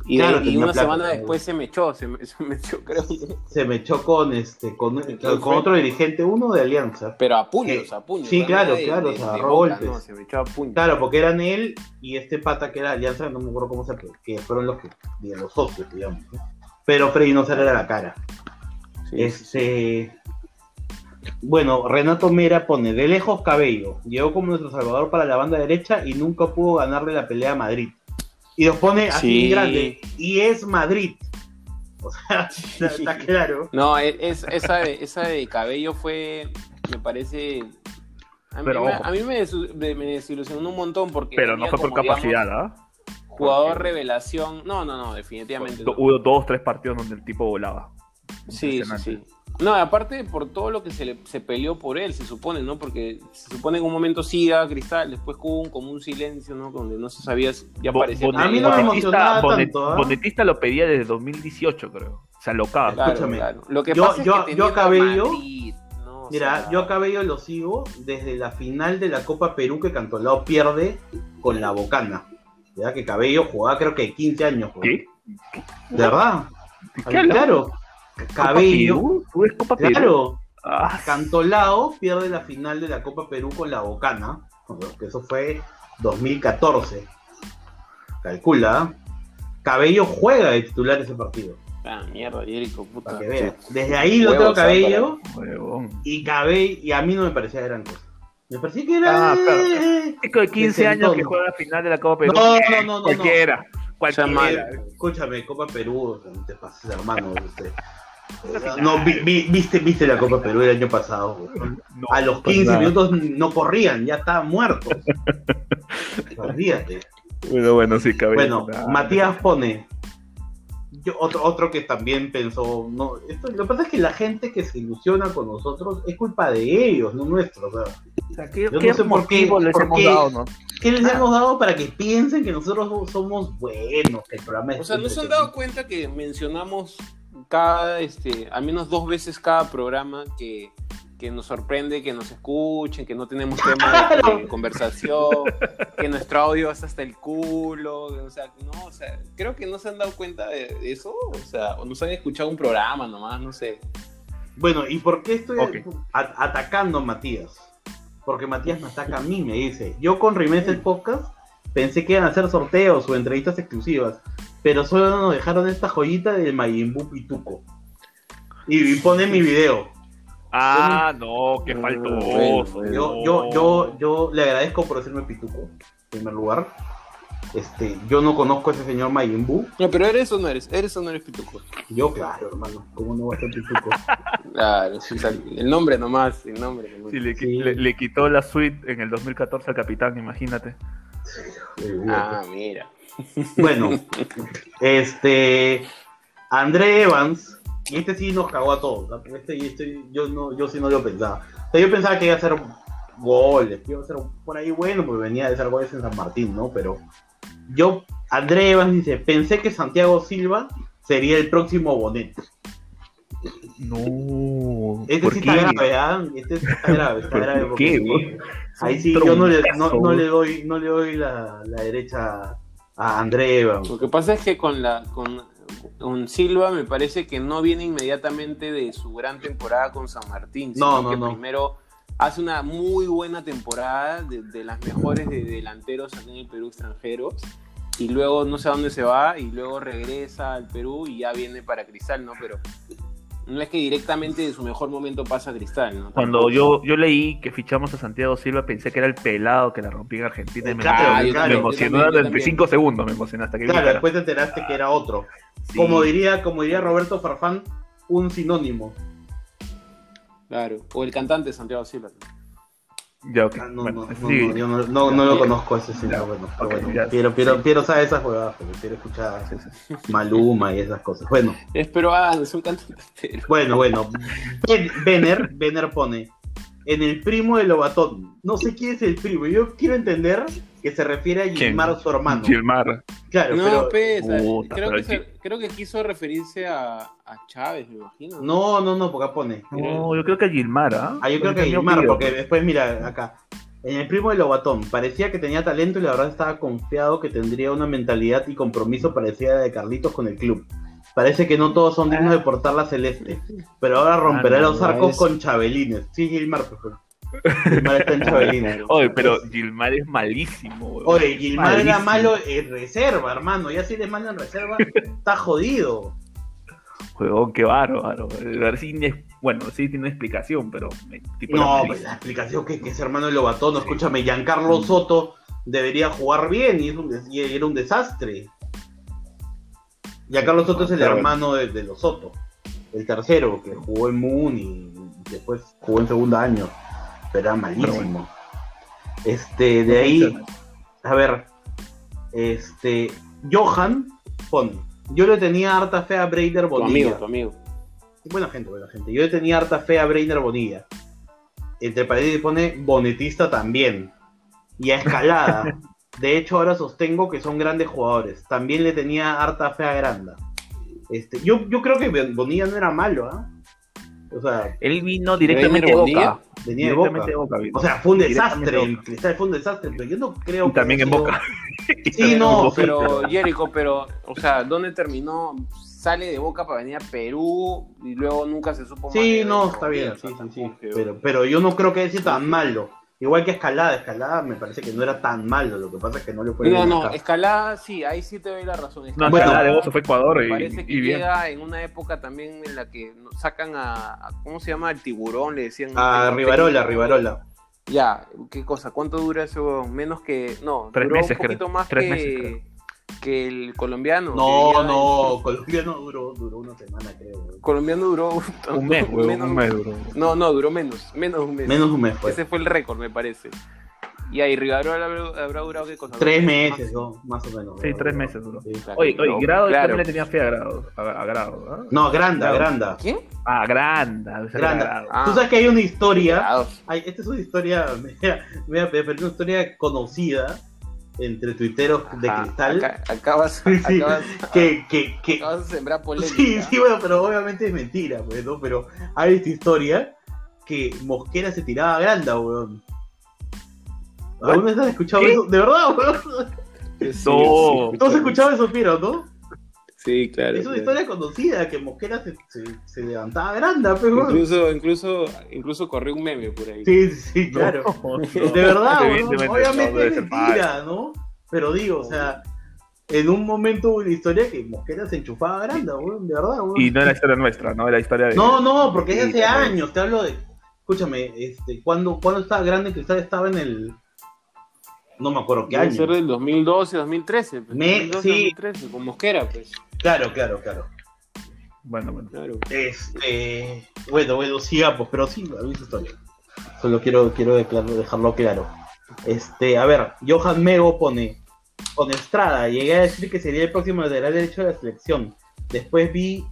Y, Claro, una plata, semana después se me echó, se me, [laughs] se me echó, creo. se me echó con este con, Entonces con otro dirigente, uno de Alianza. Pero a puños, a puños. Sí, claro, De- claro, de- se agarró golpes. No, se me echó a puños. Claro, porque eran él y este pata que era Alianza, no me acuerdo cómo se que fueron los que los socios, digamos. ¿no? Pero Freddy no era la cara. Sí, sí, sí. Bueno, Renato Mera pone de lejos cabello. Llegó como nuestro salvador para la banda derecha y nunca pudo ganarle la pelea a Madrid. Y nos pone así Sí. grande. Y es Madrid. O sea, [laughs] está, está claro. No, e- es, esa, de, esa de cabello fue, me parece... A mí, Pero me, a mí me, desu- me- me desilusionó un montón porque... Pero no fue por como, capacidad, ¿ah? Jugador revelación. No, no, no, definitivamente. Do- no. Hubo dos, tres partidos donde el tipo volaba. Sí, sí. No, aparte por todo lo que se, le, se peleó por él, se supone, ¿no? Porque se supone que en un momento sí a Cristal, después hubo un, como un silencio, ¿no? Donde no se sabía, si- ya parecía... Bonet- A mí no me Bonetista- emocionaba Bonet- tanto, ¿ah? Bonetista lo pedía desde 2018, creo. Se alocaba. Claro, Escúchame, claro. Lo que yo- pasa yo- es que yo Cabello- Madrid, ¿no? O Mira, sea, yo a Cabello lo sigo desde la final de la Copa Perú que Cantolao pierde con la Bocana. ¿Ya? Que Cabello jugaba creo que 15 años. ¿Qué? ¿De verdad? Claro. Cabello, ¿Copa Perú? ¿Tú ves Copa Perú? claro. Ah, Cantolao pierde la final de la Copa Perú con la Bocana. Que eso fue 2014. Calcula. ¿eh? Cabello juega de titular ese partido. Ah, mierda, Jericho, puta. Para que veas. Desde ahí lo tengo Cabello. huevón. Y Cabello, y a mí no me parecía gran cosa. Me parecía que era. Ah, claro. Chico de 15 años Desentón. que juega la final de la Copa Perú. No, no, no, no, Cualquiera. Cualquiera. mala. Eh, escúchame, Copa Perú, no te pases, hermano. este. No, vi- vi- viste, viste la Copa Perú el año pasado. No, A los pues 15 nada. minutos no corrían, ya estaban muertos. [laughs] Olvídate. Bueno, bueno, sí, cabello. Bueno, Nada. Matías pone. yo- otro, otro que también pensó. No, esto, lo que pasa es que la gente que se ilusiona con nosotros es culpa de ellos, no nuestro. O sea, O sea, ¿qué, yo qué no sé por qué- les por hemos qué- dado, no? ¿Qué les hemos dado para que piensen que nosotros somos buenos? Que el programa es O sea, ¿no se han dado cuenta que mencionamos cada, este, al menos dos veces cada programa que, que nos sorprende que nos escuchen, que no tenemos [laughs] tema de, conversación, que nuestro audio es hasta el culo, o sea, no, o sea, creo que no se han dado cuenta de eso, o sea, o nos han escuchado un programa nomás, no sé. Bueno, ¿y por qué estoy atacando a Matías? Porque Matías me ataca a mí, me dice. Yo con Rimes el podcast pensé que iban a hacer sorteos o entrevistas exclusivas, pero solo nos dejaron esta joyita del Mayimbu Pituco. Y, y pone mi video. Ah, no, qué Mm, faltoso. bueno, bueno. Yo, yo, yo, yo le agradezco por decirme Pituco, en primer lugar. Este, yo no conozco a ese señor Mayimbu. No, pero eres o no eres, eres o no eres Pituco. Yo, claro, hermano, ¿cómo no va a ser Pituco? [laughs] Claro, sí, o sea, el nombre nomás, el nombre. nomás. Sí, le, Sí. le- le quitó la suite en el 2014 al capitán, imagínate. Ah, mira. Bueno, este André Evans, y este sí nos cagó a todos. Este, este yo no, yo sí no lo pensaba. O sea, yo pensaba que iba a hacer goles, que iba a ser por ahí bueno, porque venía de hacer goles en San Martín, ¿no? Pero yo, André Evans dice, pensé que Santiago Silva sería el próximo Bonet. No. Este ¿por sí qué? está grave, ¿ah? Este sí está grave, está ¿Por grave. porque qué, sí, güey? Ahí sí, yo no le, no, le doy, no le doy la, la derecha a André Evans. Lo que pasa es que con la con, con Silva me parece que no viene inmediatamente de su gran temporada con San Martín, No, sino no, que no. primero hace una muy buena temporada de, de las mejores de delanteros aquí en el Perú extranjeros y luego no sé a dónde se va y luego regresa al Perú y ya viene para Cristal, ¿no? Pero no es que directamente de su mejor momento pasa a Cristal, ¿no? Cuando yo, yo leí que fichamos a Santiago Silva, pensé que era el pelado que la rompía en Argentina y me, Claro, me- claro, me emocionó también, durante también. 5 segundos, me emocionó hasta que Claro, después te enteraste que era otro. Sí. Como diría, como diría Roberto Farfán, un sinónimo. Claro. O el cantante Santiago Silva. Ya, ok. Ah, no, bueno, no, sí. no, yo no, no, no lo conozco ese sí, Ya, bueno, pero ok, bueno, ya. Piero, Piero, Piero sabe esas jugadas, porque Piero escucha Maluma y esas cosas. Bueno, Es peruano, es un cantante bueno, bueno. [laughs] Ben- Benner, Benner pone en el primo de Lobatón. No sé quién es el primo. Yo quiero entender que se refiere a. Gilmar, su hermano. Gilmar. Claro, No, pero pesa. Puta, creo, pero que se- creo que quiso referirse a, a Chávez, me imagino. no, no, no, porque pone. No, yo creo que Gilmar, ¿ah? Ah, yo creo que Porque Gilmar, porque después mira acá. En el primo de Lobatón, parecía que tenía talento y la verdad estaba confiado que tendría una mentalidad y compromiso parecida a la de Carlitos con el club. Parece que no todos son dignos de portar la celeste, pero ahora romperá Ah, no, los arcos es- con Chabelines. Sí, Gilmar, por favor. Gilmar está en Chabelines. [laughs] Oye, pero Gilmar es malísimo, weón. Oye, Gilmar era malo en reserva, hermano. Ya si malo en reserva, está jodido. Juegón, qué bárbaro. Si tiene- Bueno, sí tiene explicación, pero. eh, No, pues la explicación que, que es hermano de Lobatón, escúchame, Giancarlo Soto debería jugar bien y, es un y era un desastre. Giancarlo Soto es el hermano de, de los Soto, el tercero que jugó en Moon y después jugó en segundo año, pero era malísimo. Este, de ahí, a ver, este, Johan pone, yo le tenía harta fe a Breider Tu Bonilla. amigo, tu amigo. Buena gente, buena gente. Yo le tenía harta fe a Breiner Bonilla. Entre paréntesis pone bonetista también. Y a Escalada. [laughs] De hecho, ahora sostengo que son grandes jugadores. También le tenía harta fe a Granda. Este, yo, yo creo que Bonilla no era malo, ¿ah? O sea, Él vino directamente de? Boca. venía de Boca. Directamente de Boca vino. O sea, fue un desastre. de El Cristal fue un desastre, pero yo no creo Y que también en sido- Boca. [laughs] Sí, no, pero, pero- Jericho, pero, o sea, ¿dónde terminó? Sale de Boca para venir a Perú y luego nunca se supo más. Sí, no, está bien, sí, sí, sí. Pero, pero yo no creo que haya sido tan malo. Igual que Escalada, Escalada me parece que no era tan malo, lo que pasa es que no le fue No, no, escalada, sí, ahí sí te doy la razón. No, Escalada, Bueno, Escalada de Boca fue Ecuador me y, parece que y bien. llega en una época también en la que sacan a, a- ¿cómo se llama? El tiburón, le decían. A Rivarola. Rivarola. Ya, ¿qué cosa? ¿Cuánto dura eso? Menos que. No, Tres duró meses, un poquito creo. más Tres que, meses, creo. Que el colombiano. No, que no, colombiano duró, duró una semana, creo. Colombiano duró. Un mes, weón, menos- un mes duró. No, no, duró menos. Menos de un mes. Menos un mes fue. Ese fue el récord, me parece. Y ahí Rivarola habrá, habrá durado qué cosa. Tres ¿Dos meses, ¿no? Más o menos. Sí, ¿no? tres meses duró. Sí. Claro, Oye, oye, no, Grado claro. también le tenía fe a Grado. A, a Grado, ¿ah? No, Granda, Claro. Granda. ¿Quién? Ah, Granda. o sea, Granda. Grado. Ah. Tú sabes que hay una historia. Grado. Hay, esta es una historia, media- media- media- una historia conocida entre tuiteros de cristal. acá- acabas, [laughs] Sí, sí, acabas, que, que, que, acabas de sembrar polémica. Sí, sí, bueno, pero obviamente es mentira, pues, ¿no? Pero hay esta historia que Mosquera se tiraba a Granda, weón. ¿Alguna vez has escuchado ¿Qué? eso? ¿De verdad, weón? Sí, sí, No. sí, Todos escuchaban eso, Piero, ¿no? Sí, claro. Es una claro. historia conocida, que Mosquera se, se, se levantaba pues, weón. Incluso, incluso, incluso corrió un meme por ahí. Sí, sí, sí, claro. No, [laughs] no. De verdad, weón. Evidentemente no, Obviamente debe es mentira, ¿no? Pero digo, o sea, en un momento hubo una historia que Mosquera se enchufaba a Granda, weón, de verdad, weón. Y no es la historia nuestra, ¿no? Es la historia de. No, no, porque es Sí, hace claro. años, te hablo de. Escúchame, este, cuando, cuando estaba grande Cristal estaba en el. No me acuerdo qué Debe año. ser del 2012, 2013. pues, Me- 2012, sí. 2013, con Mosquera, pues. Claro, claro, claro. Bueno, bueno. Claro. Este. Bueno, bueno, sigamos, pero sí, a mí historia. Solo quiero, quiero declarar- dejarlo claro. Este, a ver, Johan Mego pone. Con Estrada, llegué a decir que sería el próximo lateral derecho de la selección. Después vi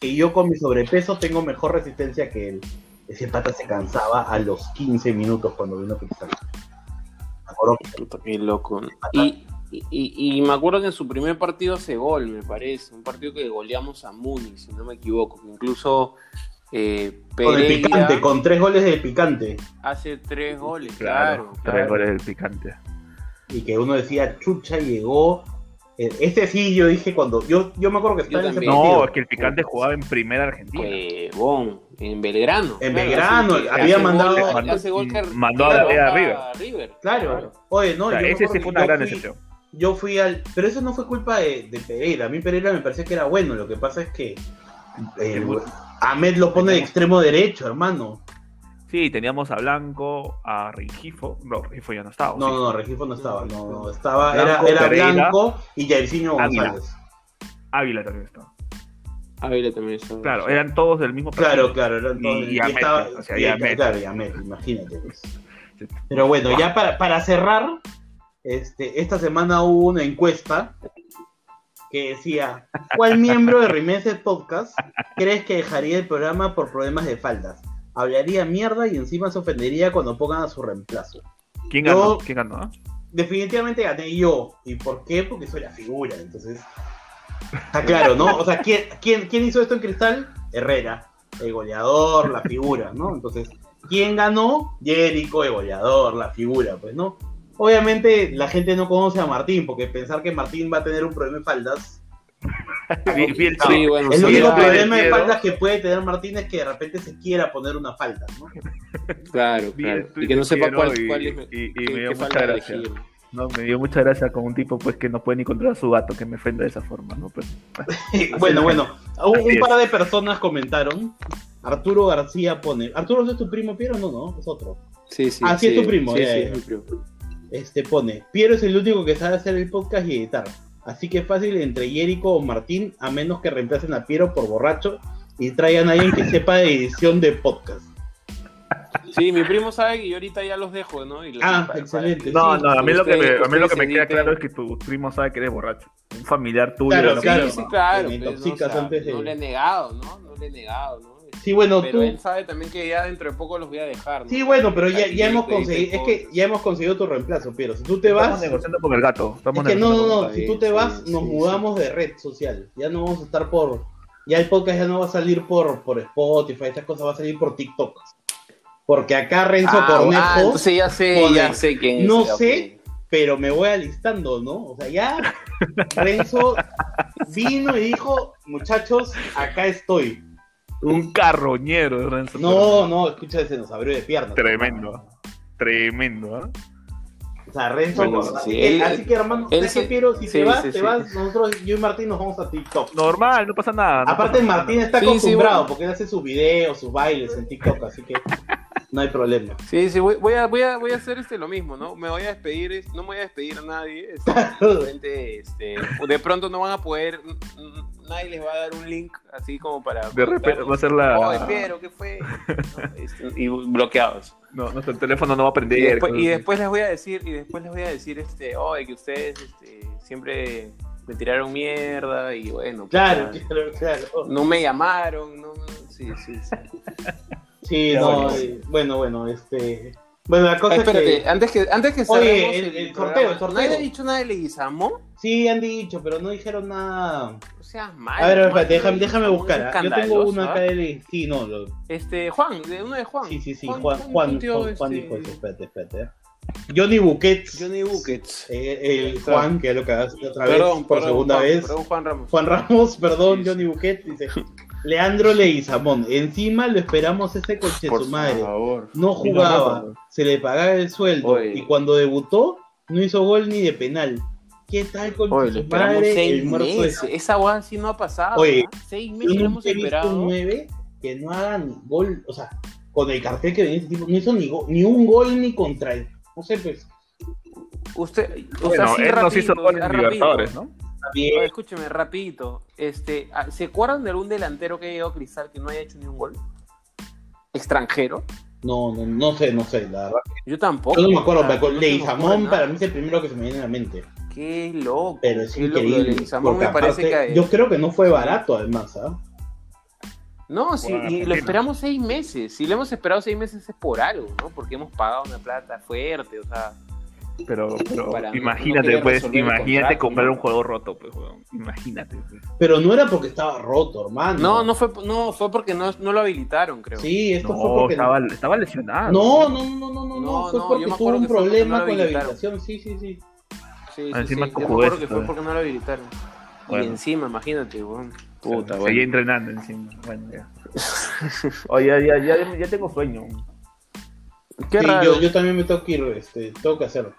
que yo con mi sobrepeso tengo mejor resistencia que él. Ese pata se cansaba a los 15 minutos cuando vino Puta, qué loco. Y, y, y- y me acuerdo que en su primer partido hace gol, me parece. Un partido que goleamos a Muni, si no me equivoco. que Incluso eh, Con el picante, con tres goles de picante. hace tres goles, Claro, claro. tres claro. goles del picante. Y que uno decía, chucha, llegó. Eh, Este sí, yo dije cuando. Yo, yo me acuerdo que estaba en ese partido. No, es que el picante jugaba en primera Argentina. Huevón, en Belgrano. En Claro, Belgrano, había mandado- gol- mandó a roba River. a River. Claro. Oye, no, O sea, yo me ese sí fue una gran excepción. Yo fui al. Pero eso no fue culpa de, de Pereira. A mí Pereira me parecía que era bueno. Lo que pasa es que. eh, Ahmed lo pone de extremo derecho, hermano. Sí, teníamos a Blanco, a Rengifo. No, Rengifo ya no estaba. No, ¿sí? no, no, Regifo no estaba. No, no, estaba. Blanco, era era Pereira, Blanco y Jairzinho. González. Ávila también estaba. Ávila también estaba. Claro, eran todos del mismo Claro, claro, eran todos- Y- y y Ahmed, estaba- o sea, y- y Ahmed. claro, y Ahmed, imagínate. pues. Pero bueno, ya para, para cerrar, este, esta semana hubo una encuesta que decía, ¿cuál miembro de Rimenses Podcast crees que dejaría el programa por problemas de faldas? Hablaría mierda y encima se ofendería cuando pongan a su reemplazo. ¿Quién Yo- ganó? ¿Quién ganó? ah? Definitivamente gané yo. ¿Y por qué? Porque soy la figura, entonces... Está claro, ¿no? O sea, ¿quién, quién, quién hizo esto en Cristal? Herrera, el goleador, la figura, ¿no? Entonces, ¿quién ganó? Jericho, el goleador, la figura, pues, ¿no? Obviamente la gente no conoce a Martín, porque pensar que Martín va a tener un problema de faldas. [laughs] Sí, bueno, El sí, único problema de faldas que puede tener Martín es que de repente se quiera poner una falda, ¿no? Claro, claro. Y que no sepa cuál, y- cuál es. y- y qué- me dio falda gracia. elegir. No, me dio mucha gracia con un tipo pues que no puede ni controlar a su gato, que me ofende de esa forma, ¿no? Pues, [laughs] bueno, bueno, un, Así par de personas comentaron. Arturo García pone. ¿Arturo es tu primo, Piero? No, no, es otro. Sí, sí. Ah, sí, es tu primo, Sí, sí, es mi primo. Este pone. Piero es el único que sabe hacer el podcast y editar. Así que es fácil entre Jericho o Martín, a menos que reemplacen a Piero por borracho y traigan a alguien que sepa de edición de podcast. Sí, mi primo sabe que yo ahorita ya los dejo, ¿no? Y los- Ah, para- excelente. No, sí. no, a mí lo que me, ustedes- a mí lo que me ustedes queda claro es que tu primo sabe que eres borracho. Un familiar tuyo. Claro, claro. sí, claro. Pues, ¿no? O intoxicas sea, antes de- No le he negado, ¿no? No le he negado, ¿no? Sí, bueno, Pero tú. él sabe también que ya dentro de poco los voy a dejar, ¿no? Sí, bueno, pero ya, ya hemos conseguido. Es que ya hemos conseguido tu reemplazo, Piero. Si tú te Estamos vas. negociando con el gato. Es Estamos que no, no, no. Si tú te sí, vas, nos sí, mudamos de red social. Ya no vamos a estar por. Ya el podcast ya no va a salir por, por Spotify, estas cosas va a salir por TikTok. Porque acá Renzo Ah, Cornejo. ah, entonces ya sé, pone, ya sé quién es. no sé, pero me voy alistando, ¿no? O sea, ya Renzo [laughs] vino y dijo, muchachos, acá estoy. Un carroñero, Renzo. No, no, escucha, se nos abrió de piernas. Tremendo. Tremendo, ¿ah? O sea, Renzo, Bueno, así, sí, que, él- así que, hermano, él ¿sabes qué, sí- Piero? Si sí, te vas, sí, te sí. vas, nosotros, yo y Martín nos vamos a TikTok. Normal, no pasa nada. no Aparte, pasa nada. Martín está Sí, sí, acostumbrado bueno. porque él hace sus videos, sus bailes en TikTok, así que no hay problema. Sí, sí, voy, voy a, voy, a, voy a hacer este lo mismo, ¿no? Me voy a despedir, es- no me voy a despedir a nadie. este, [laughs] este, de pronto no van a poder, nadie les va a dar un link así como para... De repente va a ser la. Oh, espero, ¿qué fue? ¿No? [laughs] Este, y bloqueados. No, nuestro teléfono no va a prender. Y después, y después les voy a decir, y después les voy a decir, este, oh, que ustedes este, siempre me tiraron mierda y bueno, Claro, puta, claro, claro. no me llamaron, no, sí, sí, sí. [laughs] Sí, no, bueno. eh, bueno, bueno, este. Bueno, la cosa Ah, es que. antes que antes que Oye, el- el, el sorteo, el sorteo. ¿Nadie ha dicho nada de Leguizamo? Sí, han dicho, pero no dijeron nada. O sea, mal. A ver, espérate, déjame, Leguizamo, déjame buscar. ah. Yo tengo ¿ah? acá de. Sí, no, lo- Este, Juan, de uno de Juan. sí, sí, sí. Juan, Juan, punteó, Juan, Juan este, dijo eso. Espérate, espérate. eh. Johnny Buquets. Johnny Buckets. eh, el Está. Juan, que es lo que hace otra vez Perdón, por perdón, segunda Juan, vez. Perdón, Juan Ramos. Juan Ramos, perdón, Sí, sí. Johnny Buquet, dice. Leandro Leguizamón, encima lo esperamos ese coche Por su madre. favor. No jugaba, se le pagaba el sueldo Oye. y cuando debutó no hizo gol ni de penal. ¿Qué tal con Oye, su madre? seis El muerto de meses. Esa guada sí no ha pasado. Oye, ¿ah? Seis meses lo hemos nunca he visto esperado. 9 que no hagan gol, o sea, con el cartel que venía este tipo, no hizo ni, go- ni un gol ni contra él. No sé, pues, Usted, o Bueno, sea, sí, él nos hizo rapidito, gol en rapidito. Libertadores, ¿no? Oye, escúcheme, rapidito. Este, ah, ¿Se acuerdan de algún delantero que haya llegado a Cristal que no haya hecho ni un gol? ¿Extranjero? No, no, no sé, no sé, la verdad. Yo tampoco. Yo no me acuerdo, pero con Leguizamón para mí es el primero que se me viene a la mente. Qué loco. Pero es increíble. Leguizamón porque me parece aparte, que. Yo creo que no fue barato, además, ¿ah? No, y lo esperamos seis meses. Si lo hemos esperado seis meses es por algo, ¿no? Porque hemos pagado una plata fuerte, o sea. Pero, pero no- no imagínate, querer pues, imagínate comprar ¿no? un juego roto, pues, weón. Imagínate. pues. Pero no era porque estaba roto, hermano. No, no fue, no, fue porque no, no lo habilitaron, creo. Sí, esto fue No, porque. estaba, estaba lesionado. No, no, no, no, no, no, No, fue no, porque tuvo un problema no con la habilitación, sí, sí, sí. Sí, sí, encima sí. con Yo me acuerdo juguete, que fue pues. porque no lo habilitaron. Bueno. Y encima, imagínate, weón. Puta, Seguía bueno. entrenando encima. Bueno, ya. [laughs] Oye, ya, ya, ya, ya tengo sueño. Qué Sí, raro. Yo, yo también me tengo que ir, este, tengo que hacerlo.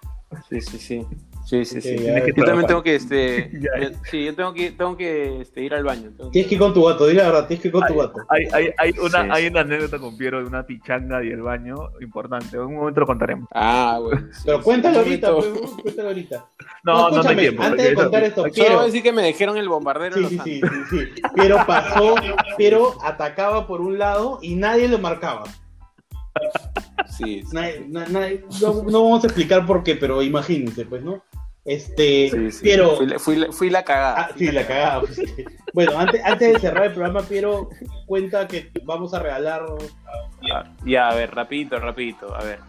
Sí, sí, sí. Sí, sí, Sí, Yo también tengo que, este, [laughs] yo- sí, yo tengo que, tengo que este, ir al baño. que- Tienes que ir con tu gato, di la verdad, tienes que ir con tu gato. Hay, hay, hay, una, Sí, hay sí. una anécdota con Piero de una pichanga y el baño importante. En un momento lo contaremos. Ah, bueno. sí, Pero sí. cuéntalo ahorita, pues, cuéntalo ahorita. No, no, no hay tiempo. Antes de contar esto, Solo Piero, a decir que me dejaron el bombardero en Sí, los sí, sí, sí, sí. Piero pasó, [laughs] Piero atacaba por un lado y nadie lo marcaba. Sí, sí. Nadie- na- nadie- no, no vamos a explicar por qué, pero imagínense, pues, ¿no? Este, Sí, sí. Piero, Fui, la- fui la- fui la cagada. ah, sí, la cagada. pues. Bueno, antes, antes de cerrar el programa, Piero, cuenta que vamos a regalar. Ah, Ya, a ver, rapidito, rapidito. A ver,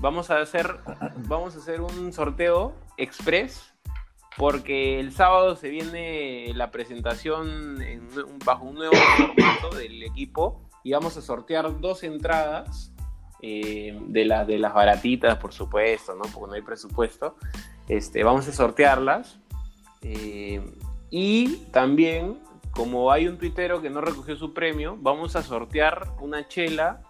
vamos a hacer, vamos a hacer un sorteo express porque el sábado se viene la presentación en bajo un nuevo formato del equipo y vamos a sortear dos entradas eh, de las de las baratitas, por supuesto, ¿no? Porque no hay presupuesto. Este, vamos a sortearlas eh, y también como hay un tuitero que no recogió su premio, vamos a sortear una chela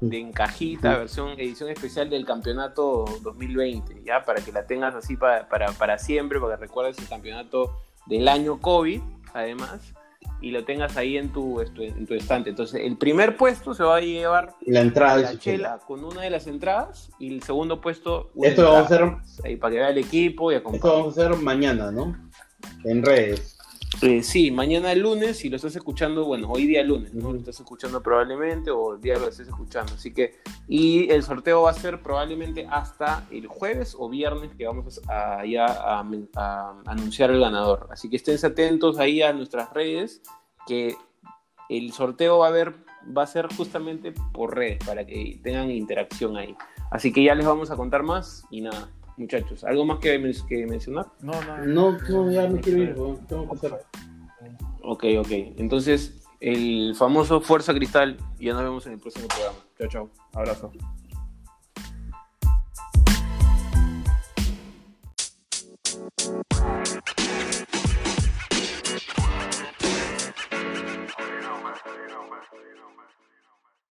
de encajita, versión edición especial del campeonato 2020, ¿ya? Para que la tengas así pa- para, para siempre, para que recuerdes el campeonato del año COVID, además, y lo tengas ahí en tu, en tu estante. Entonces, el primer puesto se va a llevar La entrada de la su chela con una de las entradas y el segundo puesto Esto vamos a hacer, Ahí para que vea el equipo y esto acompañe. vamos a hacer mañana, ¿no? En redes. Eh, sí, mañana lunes, si lo estás escuchando, bueno, hoy día lunes, ¿no? Lo estás escuchando probablemente o el día que lo estés escuchando. Así que, y el sorteo va a ser probablemente hasta el jueves o viernes que vamos a, ya a, a anunciar el ganador. Así que estén atentos ahí a nuestras redes, que el sorteo va a haber, va a ser justamente por redes, para que tengan interacción ahí. Así que ya les vamos a contar más y nada, muchachos. ¿Algo más que, mencionar? No, no, no, no ya me quiero ir, tengo que hacer. Ok, ok. Entonces, el famoso Fuerza Cristal, y ya nos vemos en el próximo programa. Chao, chao. Abrazo.